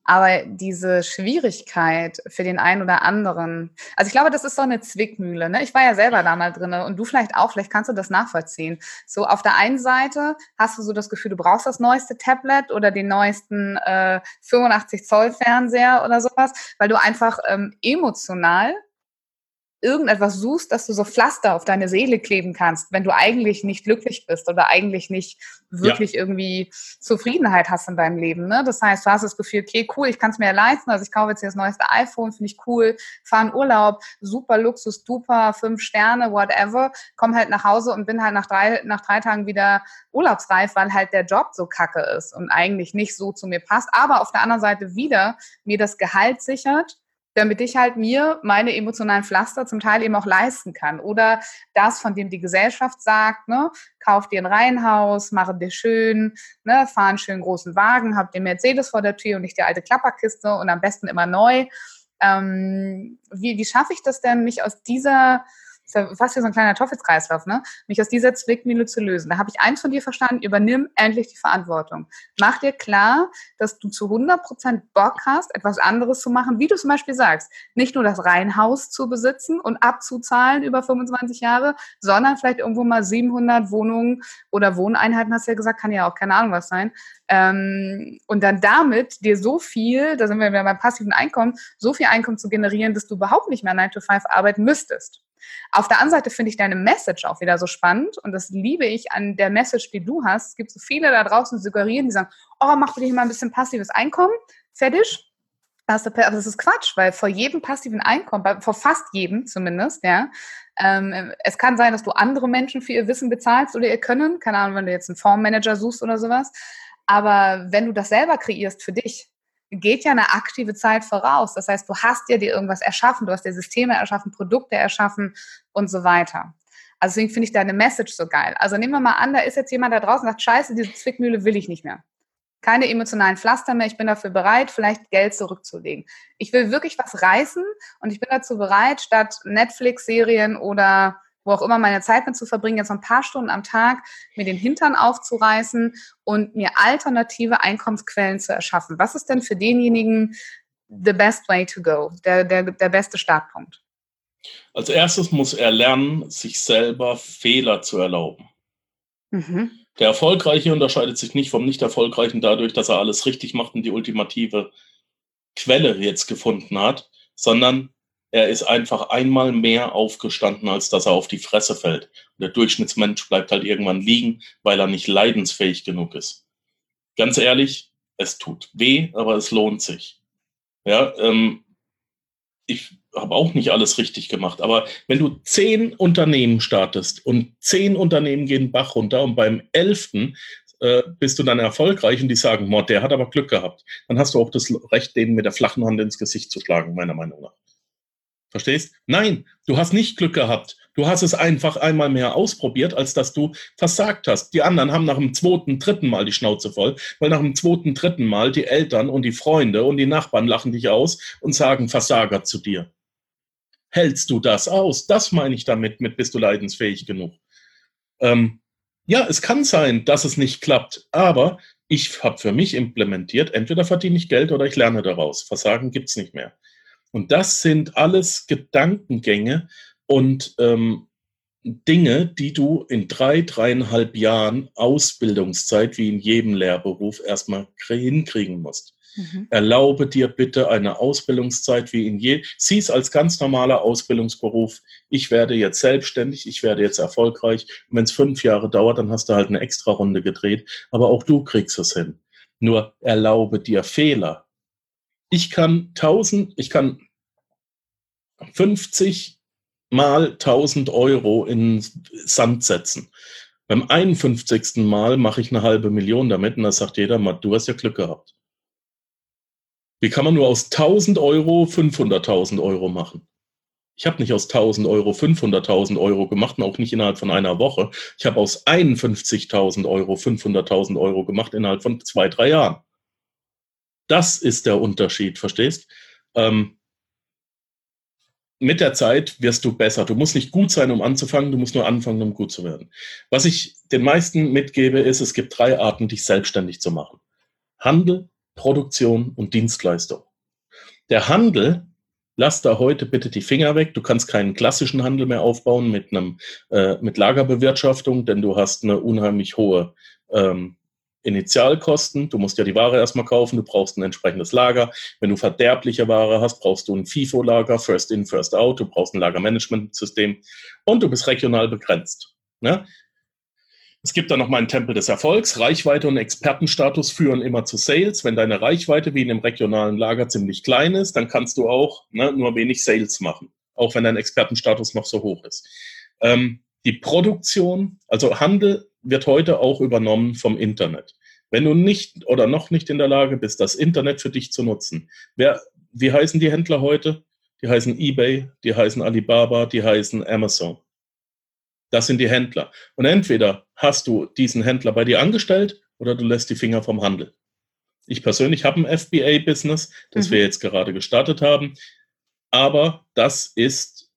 Aber diese Schwierigkeit für den einen oder anderen, also ich glaube, das ist so eine Zwickmühle. Ne? Ich war ja selber da mal drin und du vielleicht auch, vielleicht kannst du das nachvollziehen. So auf der einen Seite hast du so das Gefühl, du brauchst das neueste Tablet oder den neuesten äh, 85 Zoll Fernseher oder sowas, weil du einfach ähm, emotional irgendetwas suchst, dass du so Pflaster auf deine Seele kleben kannst, wenn du eigentlich nicht glücklich bist oder eigentlich nicht wirklich ja. irgendwie Zufriedenheit hast in deinem Leben. Ne? Das heißt, du hast das Gefühl, okay, cool, ich kann es mir ja leisten, also ich kaufe jetzt hier das neueste iPhone, finde ich cool, fahre in Urlaub, super Luxus, duper, fünf Sterne, whatever, komm halt nach Hause und bin halt nach drei, nach drei Tagen wieder urlaubsreif, weil halt der Job so kacke ist und eigentlich nicht so zu mir passt, aber auf der anderen Seite wieder mir das Gehalt sichert, damit ich halt mir meine emotionalen Pflaster zum Teil eben auch leisten kann. Oder das, von dem die Gesellschaft sagt, ne, kauf dir ein Reihenhaus, mache dir schön, ne, fahr einen schönen großen Wagen, hab den Mercedes vor der Tür und nicht die alte Klapperkiste und am besten immer neu. Ähm, wie, wie schaffe ich das denn, mich aus dieser ist ja fast wie so ein kleiner Teufelskreislauf, ne? Mich aus dieser Zwickmühle zu lösen. Da habe ich eins von dir verstanden, übernimm endlich die Verantwortung. Mach dir klar, dass du zu 100% Bock hast, etwas anderes zu machen, wie du zum Beispiel sagst, nicht nur das Reihenhaus zu besitzen und abzuzahlen über 25 Jahre, sondern vielleicht irgendwo mal 700 Wohnungen oder Wohneinheiten, hast du ja gesagt, kann ja auch keine Ahnung was sein, ähm, und dann damit dir so viel, da sind wir wieder beim passiven Einkommen, so viel Einkommen zu generieren, dass du überhaupt nicht mehr 9 to 5 arbeiten müsstest. Auf der anderen Seite finde ich deine Message auch wieder so spannend und das liebe ich an der Message, die du hast. Es gibt so viele da draußen, die suggerieren, die sagen, oh, mach dir mal ein bisschen passives Einkommen, fertig. Das ist Quatsch, weil vor jedem passiven Einkommen, vor fast jedem zumindest, ja, ähm, es kann sein, dass du andere Menschen für ihr Wissen bezahlst oder ihr Können. Keine Ahnung, wenn du jetzt einen Fondsmanager suchst oder sowas. Aber wenn du das selber kreierst für dich, geht ja eine aktive Zeit voraus. Das heißt, du hast ja dir irgendwas erschaffen, du hast dir Systeme erschaffen, Produkte erschaffen und so weiter. Also deswegen finde ich deine Message so geil. Also nehmen wir mal an, da ist jetzt jemand da draußen und sagt, scheiße, diese Zwickmühle will ich nicht mehr. Keine emotionalen Pflaster mehr, ich bin dafür bereit, vielleicht Geld zurückzulegen. Ich will wirklich was reißen und ich bin dazu bereit, statt Netflix-Serien oder wo auch immer meine Zeit mit zu verbringen, jetzt ein paar Stunden am Tag mir den Hintern aufzureißen und mir alternative Einkommensquellen zu erschaffen. Was ist denn für denjenigen the best way to go, der, der, der beste Startpunkt? Als erstes muss er lernen, sich selber Fehler zu erlauben. Mhm. Der Erfolgreiche unterscheidet sich nicht vom Nicht-Erfolgreichen dadurch, dass er alles richtig macht und die ultimative Quelle jetzt gefunden hat, sondern er ist einfach einmal mehr aufgestanden, als dass er auf die Fresse fällt. Und der Durchschnittsmensch bleibt halt irgendwann liegen, weil er nicht leidensfähig genug ist. Ganz ehrlich, es tut weh, aber es lohnt sich. Ja, ähm, ich habe auch nicht alles richtig gemacht, aber wenn du zehn Unternehmen startest und zehn Unternehmen gehen Bach runter und beim elften äh, bist du dann erfolgreich und die sagen, Mord, der hat aber Glück gehabt, dann hast du auch das Recht, denen mit der flachen Hand ins Gesicht zu schlagen, meiner Meinung nach. Verstehst? Nein, du hast nicht Glück gehabt. Du hast es einfach einmal mehr ausprobiert, als dass du versagt hast. Die anderen haben nach dem zweiten, dritten Mal die Schnauze voll, weil nach dem zweiten, dritten Mal die Eltern und die Freunde und die Nachbarn lachen dich aus und sagen Versager zu dir. Hältst du das aus? Das meine ich damit, mit bist du leidensfähig genug. Ähm, ja, es kann sein, dass es nicht klappt, aber ich habe für mich implementiert, entweder verdiene ich Geld oder ich lerne daraus. Versagen gibt's nicht mehr. Und das sind alles Gedankengänge und ähm, Dinge, die du in drei, dreieinhalb Jahren Ausbildungszeit, wie in jedem Lehrberuf, erstmal hinkriegen musst. Mhm. Erlaube dir bitte eine Ausbildungszeit wie in je. Sieh es als ganz normaler Ausbildungsberuf. Ich werde jetzt selbstständig, ich werde jetzt erfolgreich. Wenn es fünf Jahre dauert, dann hast du halt eine extra Runde gedreht. Aber auch du kriegst es hin. Nur erlaube dir Fehler ich kann 1000, ich kann 50 mal 1000 Euro in Sand setzen. Beim 51. Mal mache ich eine halbe Million damit und da sagt jeder, du hast ja Glück gehabt. Wie kann man nur aus 1000 Euro 500.000 Euro machen? Ich habe nicht aus 1000 Euro 500.000 Euro gemacht und auch nicht innerhalb von einer Woche. Ich habe aus 51.000 Euro 500.000 Euro gemacht innerhalb von zwei, drei Jahren. Das ist der Unterschied, verstehst? Ähm, mit der Zeit wirst du besser. Du musst nicht gut sein, um anzufangen, du musst nur anfangen, um gut zu werden. Was ich den meisten mitgebe, ist, es gibt drei Arten, dich selbstständig zu machen. Handel, Produktion und Dienstleistung. Der Handel, lass da heute bitte die Finger weg. Du kannst keinen klassischen Handel mehr aufbauen mit einem äh, mit Lagerbewirtschaftung, denn du hast eine unheimlich hohe ähm, Initialkosten. Du musst ja die Ware erstmal kaufen, du brauchst ein entsprechendes Lager. Wenn du verderbliche Ware hast, brauchst du ein FIFO-Lager, First In, First Out, du brauchst ein Lagermanagementsystem und du bist regional begrenzt. Ne? Es gibt dann noch mal einen Tempel des Erfolgs. Reichweite und Expertenstatus führen immer zu Sales. Wenn deine Reichweite wie in einem regionalen Lager ziemlich klein ist, dann kannst du auch ne, nur wenig Sales machen, auch wenn dein Expertenstatus noch so hoch ist. Ähm, die Produktion, also Handel wird heute auch übernommen vom Internet. Wenn du nicht oder noch nicht in der Lage bist, das Internet für dich zu nutzen, wer, wie heißen die Händler heute? Die heißen eBay, die heißen Alibaba, die heißen Amazon. Das sind die Händler. Und entweder hast du diesen Händler bei dir angestellt oder du lässt die Finger vom Handel. Ich persönlich habe ein FBA-Business, das mhm. wir jetzt gerade gestartet haben, aber das ist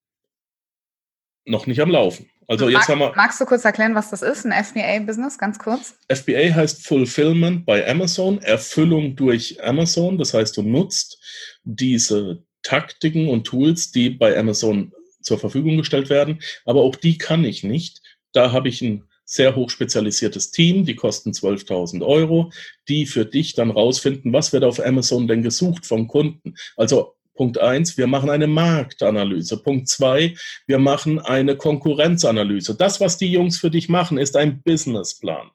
noch nicht am Laufen. Also jetzt Mag, haben wir. Magst du kurz erklären, was das ist, ein FBA-Business, ganz kurz? FBA heißt Fulfillment bei Amazon, Erfüllung durch Amazon. Das heißt, du nutzt diese Taktiken und Tools, die bei Amazon zur Verfügung gestellt werden. Aber auch die kann ich nicht. Da habe ich ein sehr hoch spezialisiertes Team, die kosten 12.000 Euro, die für dich dann rausfinden, was wird auf Amazon denn gesucht vom Kunden. Also Punkt eins, wir machen eine Marktanalyse. Punkt zwei, wir machen eine Konkurrenzanalyse. Das, was die Jungs für dich machen, ist ein Businessplan.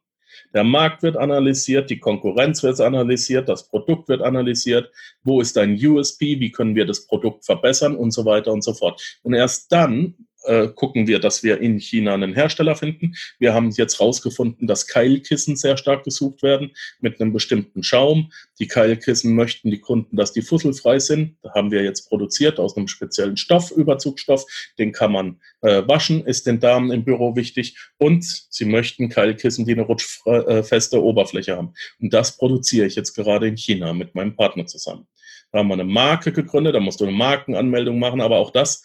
Der Markt wird analysiert, die Konkurrenz wird analysiert, das Produkt wird analysiert, wo ist dein USP, wie können wir das Produkt verbessern und so weiter und so fort. Und erst dann äh, gucken wir, dass wir in China einen Hersteller finden. Wir haben jetzt herausgefunden, dass Keilkissen sehr stark gesucht werden mit einem bestimmten Schaum. Die Keilkissen möchten die Kunden, dass die fusselfrei sind. Da haben wir jetzt produziert aus einem speziellen Stoff, Überzugstoff. Den kann man äh, waschen, ist den Damen im Büro wichtig. Und sie möchten Keilkissen, die eine rutschfeste Oberfläche haben. Und das produziere ich jetzt gerade in China mit meinem Partner zusammen. Da haben wir eine Marke gegründet, da musst du eine Markenanmeldung machen, aber auch das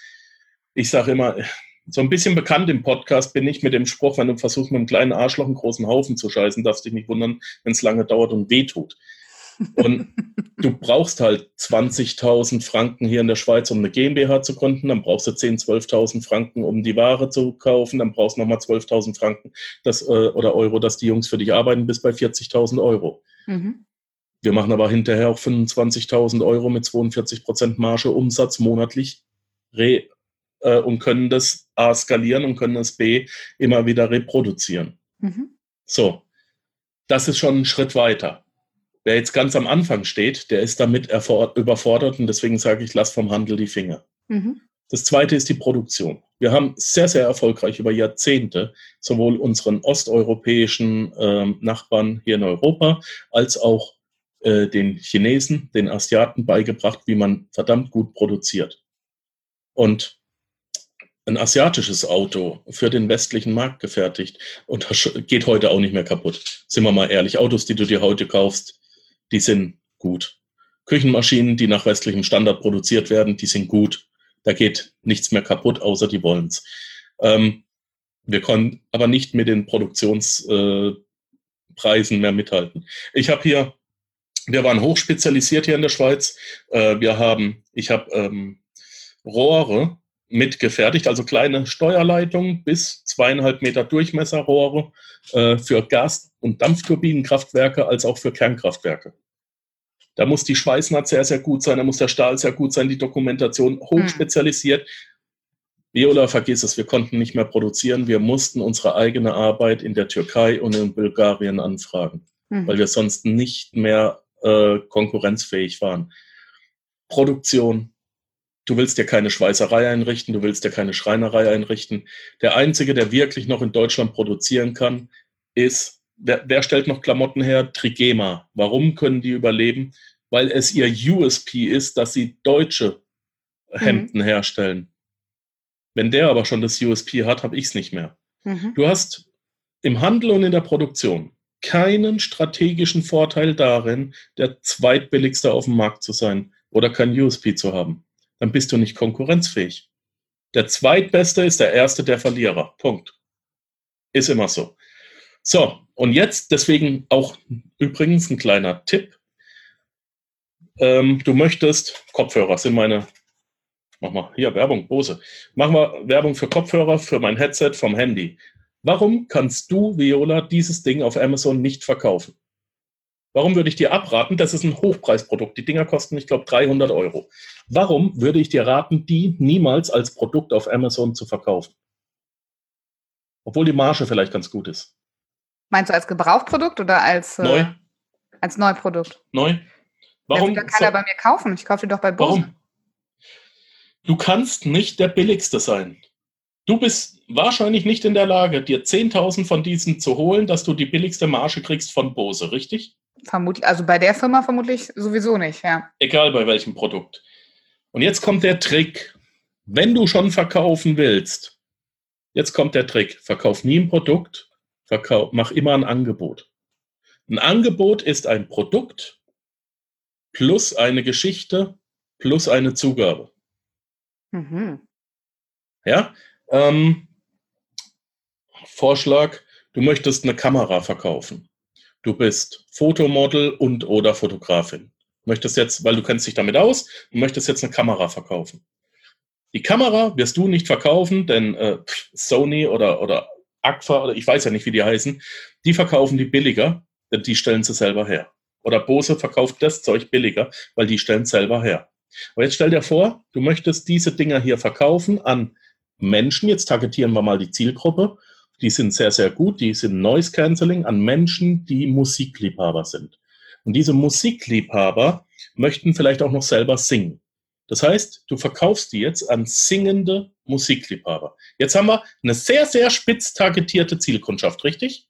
ich sage immer, so ein bisschen bekannt im Podcast bin ich mit dem Spruch, wenn du versuchst, mit einem kleinen Arschloch einen großen Haufen zu scheißen, darfst dich nicht wundern, wenn es lange dauert und wehtut. Und du brauchst halt 20.000 Franken hier in der Schweiz, um eine GmbH zu gründen. Dann brauchst du 10.000, 12.000 Franken, um die Ware zu kaufen. Dann brauchst du nochmal 12.000 Franken das, äh, oder Euro, dass die Jungs für dich arbeiten, bis bei 40.000 Euro. Mhm. Wir machen aber hinterher auch 25.000 Euro mit 42 Prozent Marge Umsatz monatlich re äh, und können das A skalieren und können das B immer wieder reproduzieren. Mhm. So, das ist schon ein Schritt weiter. Wer jetzt ganz am Anfang steht, der ist damit überfordert und deswegen sage ich, lass vom Handel die Finger. Mhm. Das zweite ist die Produktion. Wir haben sehr, sehr erfolgreich über Jahrzehnte sowohl unseren osteuropäischen äh, Nachbarn hier in Europa als auch äh, den Chinesen, den Asiaten beigebracht, wie man verdammt gut produziert. und ein asiatisches Auto für den westlichen Markt gefertigt und das geht heute auch nicht mehr kaputt. Sind wir mal ehrlich, Autos, die du dir heute kaufst, die sind gut. Küchenmaschinen, die nach westlichem Standard produziert werden, die sind gut. Da geht nichts mehr kaputt, außer die wollen's. Ähm, wir konnten aber nicht mit den Produktionspreisen äh, mehr mithalten. Ich habe hier, wir waren hochspezialisiert hier in der Schweiz. Äh, wir haben, ich habe ähm, Rohre mitgefertigt, also kleine Steuerleitungen bis zweieinhalb Meter Durchmesserrohre äh, für Gas- und Dampfturbinenkraftwerke als auch für Kernkraftwerke. Da muss die Schweißnaht sehr, sehr gut sein, da muss der Stahl sehr gut sein, die Dokumentation hochspezialisiert. Hm. Viola, vergiss es, wir konnten nicht mehr produzieren. Wir mussten unsere eigene Arbeit in der Türkei und in Bulgarien anfragen, hm. weil wir sonst nicht mehr äh, konkurrenzfähig waren. Produktion, Du willst dir keine Schweißerei einrichten, du willst dir keine Schreinerei einrichten. Der Einzige, der wirklich noch in Deutschland produzieren kann, ist, wer, wer stellt noch Klamotten her? Trigema. Warum können die überleben? Weil es ihr USP ist, dass sie deutsche Hemden mhm. herstellen. Wenn der aber schon das USP hat, habe ich es nicht mehr. Mhm. Du hast im Handel und in der Produktion keinen strategischen Vorteil darin, der zweitbilligste auf dem Markt zu sein oder kein USP zu haben dann bist du nicht konkurrenzfähig. Der Zweitbeste ist der Erste der Verlierer. Punkt. Ist immer so. So, und jetzt deswegen auch übrigens ein kleiner Tipp. Ähm, du möchtest, Kopfhörer sind meine, mach mal, hier Werbung, Bose. Machen wir Werbung für Kopfhörer, für mein Headset vom Handy. Warum kannst du, Viola, dieses Ding auf Amazon nicht verkaufen? Warum würde ich dir abraten? Das ist ein Hochpreisprodukt. Die Dinger kosten, ich glaube, 300 Euro. Warum würde ich dir raten, die niemals als Produkt auf Amazon zu verkaufen? Obwohl die Marge vielleicht ganz gut ist. Meinst du als Gebrauchprodukt oder als äh, neu? als Neuprodukt? Neu. Warum? Ja, kann er bei mir kaufen. Ich kaufe die doch bei Bose. Warum? Du kannst nicht der billigste sein. Du bist wahrscheinlich nicht in der Lage, dir 10.000 von diesen zu holen, dass du die billigste Marge kriegst von Bose, richtig? Vermutlich, also bei der Firma vermutlich sowieso nicht, ja. Egal bei welchem Produkt. Und jetzt kommt der Trick. Wenn du schon verkaufen willst, jetzt kommt der Trick. Verkauf nie ein Produkt, verkauf, mach immer ein Angebot. Ein Angebot ist ein Produkt plus eine Geschichte plus eine Zugabe. Mhm. Ja, ähm, Vorschlag, du möchtest eine Kamera verkaufen. Du bist Fotomodel und oder Fotografin. Möchtest jetzt, weil du kennst dich damit aus, du möchtest jetzt eine Kamera verkaufen. Die Kamera wirst du nicht verkaufen, denn äh, Sony oder, oder Agfa oder ich weiß ja nicht, wie die heißen, die verkaufen die billiger, denn die stellen sie selber her. Oder Bose verkauft das Zeug billiger, weil die stellen selber her. Aber jetzt stell dir vor, du möchtest diese Dinger hier verkaufen an Menschen, jetzt targetieren wir mal die Zielgruppe, die sind sehr, sehr gut, die sind Noise Cancelling an Menschen, die Musikliebhaber sind. Und diese Musikliebhaber möchten vielleicht auch noch selber singen. Das heißt, du verkaufst die jetzt an singende Musikliebhaber. Jetzt haben wir eine sehr, sehr spitz targetierte Zielkundschaft, richtig?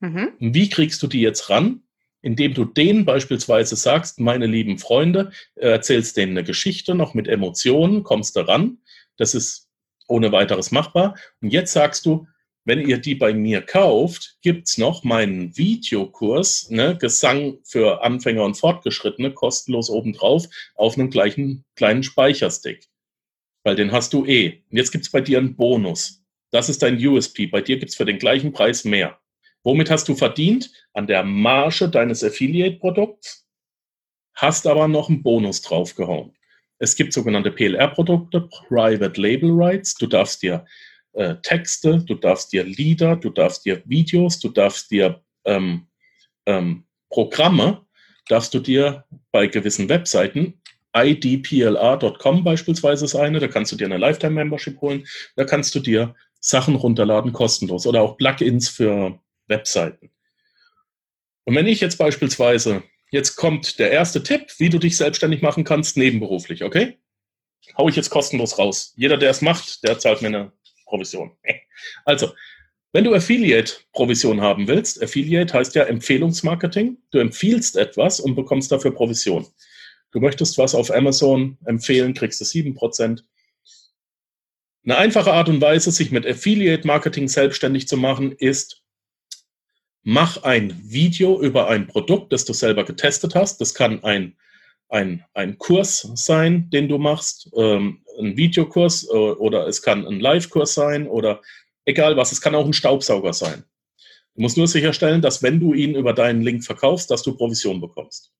Mhm. Wie kriegst du die jetzt ran? Indem du denen beispielsweise sagst, meine lieben Freunde, erzählst denen eine Geschichte noch mit Emotionen, kommst da ran. Das ist ohne weiteres machbar. Und jetzt sagst du, wenn ihr die bei mir kauft, gibt's noch meinen Videokurs, ne, Gesang für Anfänger und Fortgeschrittene, kostenlos obendrauf auf einem gleichen kleinen Speicherstick. Weil den hast du eh. Und jetzt gibt's bei dir einen Bonus. Das ist dein USP. Bei dir gibt's für den gleichen Preis mehr. Womit hast du verdient? An der Marge deines Affiliate-Produkts, hast aber noch einen Bonus draufgehauen. Es gibt sogenannte PLR-Produkte, Private Label Rights. Du darfst dir äh, Texte, du darfst dir Lieder, du darfst dir Videos, du darfst dir ähm, ähm, Programme, darfst du dir bei gewissen Webseiten, idplr.com beispielsweise ist eine, da kannst du dir eine Lifetime-Membership holen, da kannst du dir Sachen runterladen kostenlos oder auch Plugins für Webseiten. Und wenn ich jetzt beispielsweise, jetzt kommt der erste Tipp, wie du dich selbstständig machen kannst, nebenberuflich, okay? Hau ich jetzt kostenlos raus. Jeder, der es macht, der zahlt mir eine Provision. Also, wenn du Affiliate-Provision haben willst, Affiliate heißt ja Empfehlungsmarketing. Du empfiehlst etwas und bekommst dafür Provision. Du möchtest was auf Amazon empfehlen, kriegst du 7%. Eine einfache Art und Weise, sich mit Affiliate Marketing selbstständig zu machen, ist, mach ein Video über ein Produkt, das du selber getestet hast. Das kann ein, ein, ein Kurs sein, den du machst, ähm, ein Videokurs äh, oder es kann ein Live-Kurs sein oder egal was, es kann auch ein Staubsauger sein. Du musst nur sicherstellen, dass wenn du ihn über deinen Link verkaufst, dass du Provision bekommst.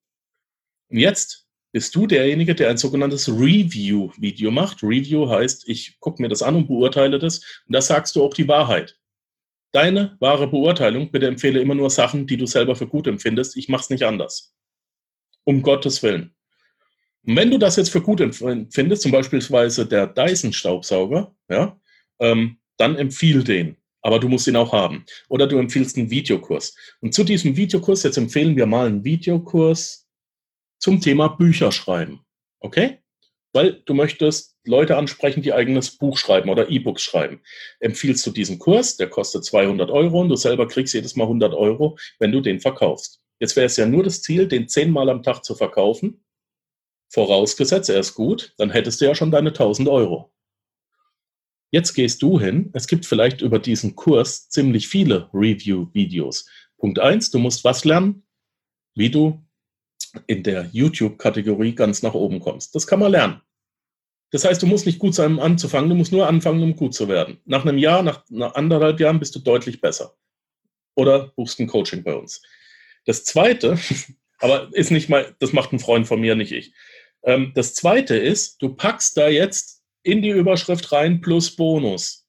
Und jetzt bist du derjenige, der ein sogenanntes Review-Video macht. Review heißt, ich gucke mir das an und beurteile das. Und da sagst du auch die Wahrheit. Deine wahre Beurteilung, bitte empfehle immer nur Sachen, die du selber für gut empfindest. Ich mache es nicht anders. Um Gottes Willen. Und wenn du das jetzt für gut empfindest, zum Beispiel der Dyson-Staubsauger, ja, ähm, dann empfiehl den aber du musst ihn auch haben. Oder du empfiehlst einen Videokurs. Und zu diesem Videokurs, jetzt empfehlen wir mal einen Videokurs zum Thema Bücher schreiben. Okay? Weil du möchtest Leute ansprechen, die eigenes Buch schreiben oder E-Books schreiben. Empfiehlst du diesen Kurs, der kostet 200 Euro und du selber kriegst jedes Mal 100 Euro, wenn du den verkaufst. Jetzt wäre es ja nur das Ziel, den zehnmal am Tag zu verkaufen. Vorausgesetzt, er ist gut, dann hättest du ja schon deine 1000 Euro. Jetzt gehst du hin. Es gibt vielleicht über diesen Kurs ziemlich viele Review-Videos. Punkt eins: du musst was lernen? Wie du in der YouTube-Kategorie ganz nach oben kommst. Das kann man lernen. Das heißt, du musst nicht gut sein, um anzufangen, du musst nur anfangen, um gut zu werden. Nach einem Jahr, nach, nach anderthalb Jahren bist du deutlich besser. Oder buchst ein Coaching bei uns. Das zweite, aber ist nicht mal, das macht ein Freund von mir, nicht ich. Ähm, das zweite ist, du packst da jetzt in die Überschrift rein plus Bonus.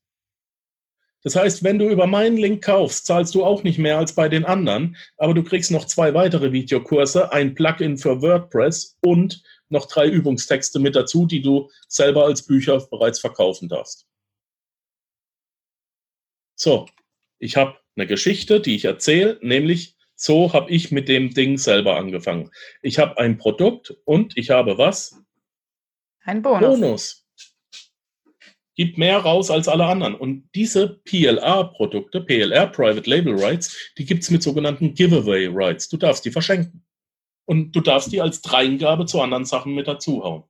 Das heißt, wenn du über meinen Link kaufst, zahlst du auch nicht mehr als bei den anderen, aber du kriegst noch zwei weitere Videokurse, ein Plugin für WordPress und noch drei Übungstexte mit dazu, die du selber als Bücher bereits verkaufen darfst. So, ich habe eine Geschichte, die ich erzähle, nämlich so habe ich mit dem Ding selber angefangen. Ich habe ein Produkt und ich habe was? Ein Bonus. Bonus gibt mehr raus als alle anderen. Und diese PLR-Produkte, PLR Private Label Rights, die gibt es mit sogenannten Giveaway Rights. Du darfst die verschenken. Und du darfst die als Dreingabe zu anderen Sachen mit dazuhauen.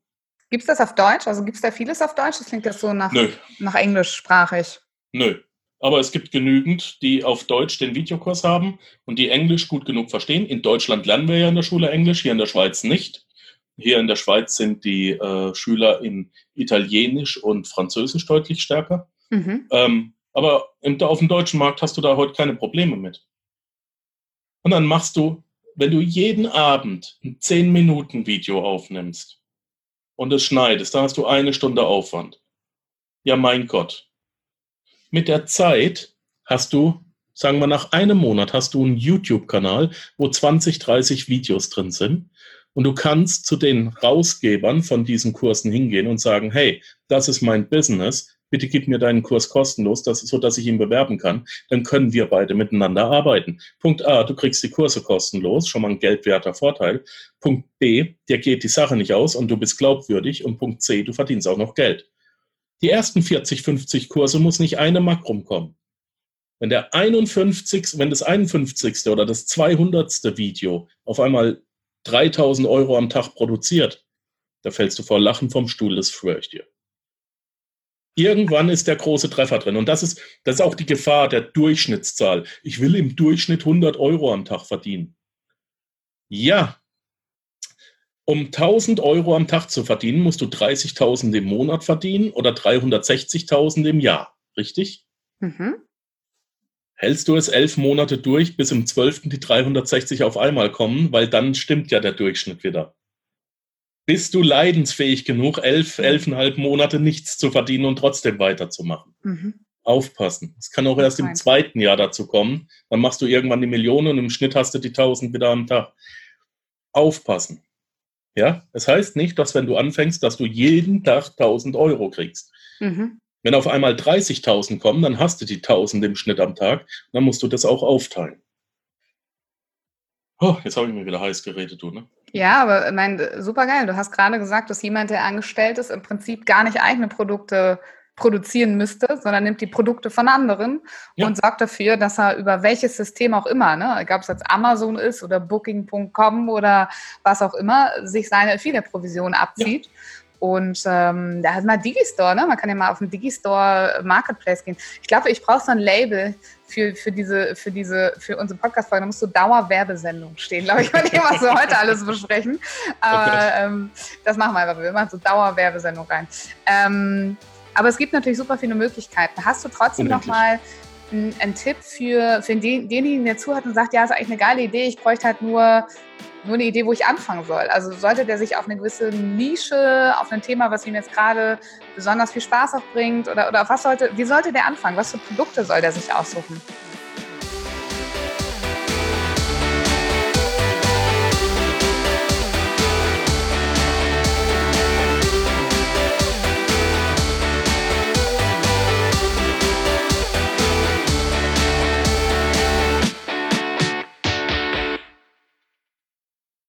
Gibt es das auf Deutsch? Also gibt es da vieles auf Deutsch? Das klingt ja so nach, Nö. nach englischsprachig. Nö. Aber es gibt genügend, die auf Deutsch den Videokurs haben und die Englisch gut genug verstehen. In Deutschland lernen wir ja in der Schule Englisch, hier in der Schweiz nicht. Hier in der Schweiz sind die äh, Schüler in Italienisch und Französisch deutlich stärker. Mhm. Ähm, aber im, auf dem deutschen Markt hast du da heute keine Probleme mit. Und dann machst du, wenn du jeden Abend ein 10-Minuten-Video aufnimmst und es schneidest, dann hast du eine Stunde Aufwand. Ja, mein Gott. Mit der Zeit hast du, sagen wir nach einem Monat, hast du einen YouTube-Kanal, wo 20, 30 Videos drin sind und du kannst zu den Rausgebern von diesen Kursen hingehen und sagen, hey, das ist mein Business, bitte gib mir deinen Kurs kostenlos, das so, dass ich ihn bewerben kann. Dann können wir beide miteinander arbeiten. Punkt A, du kriegst die Kurse kostenlos, schon mal ein geldwerter Vorteil. Punkt B, dir geht die Sache nicht aus und du bist glaubwürdig. Und Punkt C, du verdienst auch noch Geld. Die ersten 40, 50 Kurse muss nicht eine Mark rumkommen. Wenn der 51, wenn das 51. oder das 200. Video auf einmal 3000 Euro am Tag produziert, da fällst du vor Lachen vom Stuhl, das schwöre ich dir. Irgendwann ist der große Treffer drin. Und das ist, das ist auch die Gefahr der Durchschnittszahl. Ich will im Durchschnitt 100 Euro am Tag verdienen. Ja, um 1000 Euro am Tag zu verdienen, musst du 30.000 im Monat verdienen oder 360.000 im Jahr. Richtig? Mhm hältst du es elf Monate durch, bis im zwölften die 360 auf einmal kommen, weil dann stimmt ja der Durchschnitt wieder. Bist du leidensfähig genug, elf, elfeinhalb Monate nichts zu verdienen und trotzdem weiterzumachen? Mhm. Aufpassen. Es kann auch erst im zweiten Jahr dazu kommen. Dann machst du irgendwann die Millionen und im Schnitt hast du die 1000 wieder am Tag. Aufpassen. Ja, es heißt nicht, dass wenn du anfängst, dass du jeden Tag 1000 Euro kriegst. Mhm. Wenn auf einmal 30.000 kommen, dann hast du die 1.000 im Schnitt am Tag. Dann musst du das auch aufteilen. Oh, jetzt habe ich mir wieder heiß geredet, du, ne? Ja, aber ich meine, super geil. Du hast gerade gesagt, dass jemand, der angestellt ist, im Prinzip gar nicht eigene Produkte produzieren müsste, sondern nimmt die Produkte von anderen ja. und sorgt dafür, dass er über welches System auch immer, ne, egal ob es jetzt Amazon ist oder Booking.com oder was auch immer, sich seine Affiliate-Provision abzieht. Ja Und ähm, da hat man Digistore, ne? man kann ja mal auf den Digistore Marketplace gehen. Ich glaube, ich brauche so ein Label für, für diese, für diese, für unsere Podcast-Folge. Da muss so Dauerwerbesendung stehen, glaube ich, bei dem, was wir heute alles besprechen. Aber okay. ähm, das machen wir einfach. Wir machen so Dauerwerbesendung rein. Ähm, aber es gibt natürlich super viele Möglichkeiten. Hast du trotzdem Unendlich. noch mal einen, Tipp für, für denjenigen, der zuhört und sagt, ja, ist eigentlich eine geile Idee, ich bräuchte halt nur, nur eine Idee, wo ich anfangen soll. Also sollte der sich auf eine gewisse Nische, auf ein Thema, was ihm jetzt gerade besonders viel Spaß auch bringt oder, oder auf was sollte, wie sollte der anfangen? Was für Produkte soll der sich aussuchen?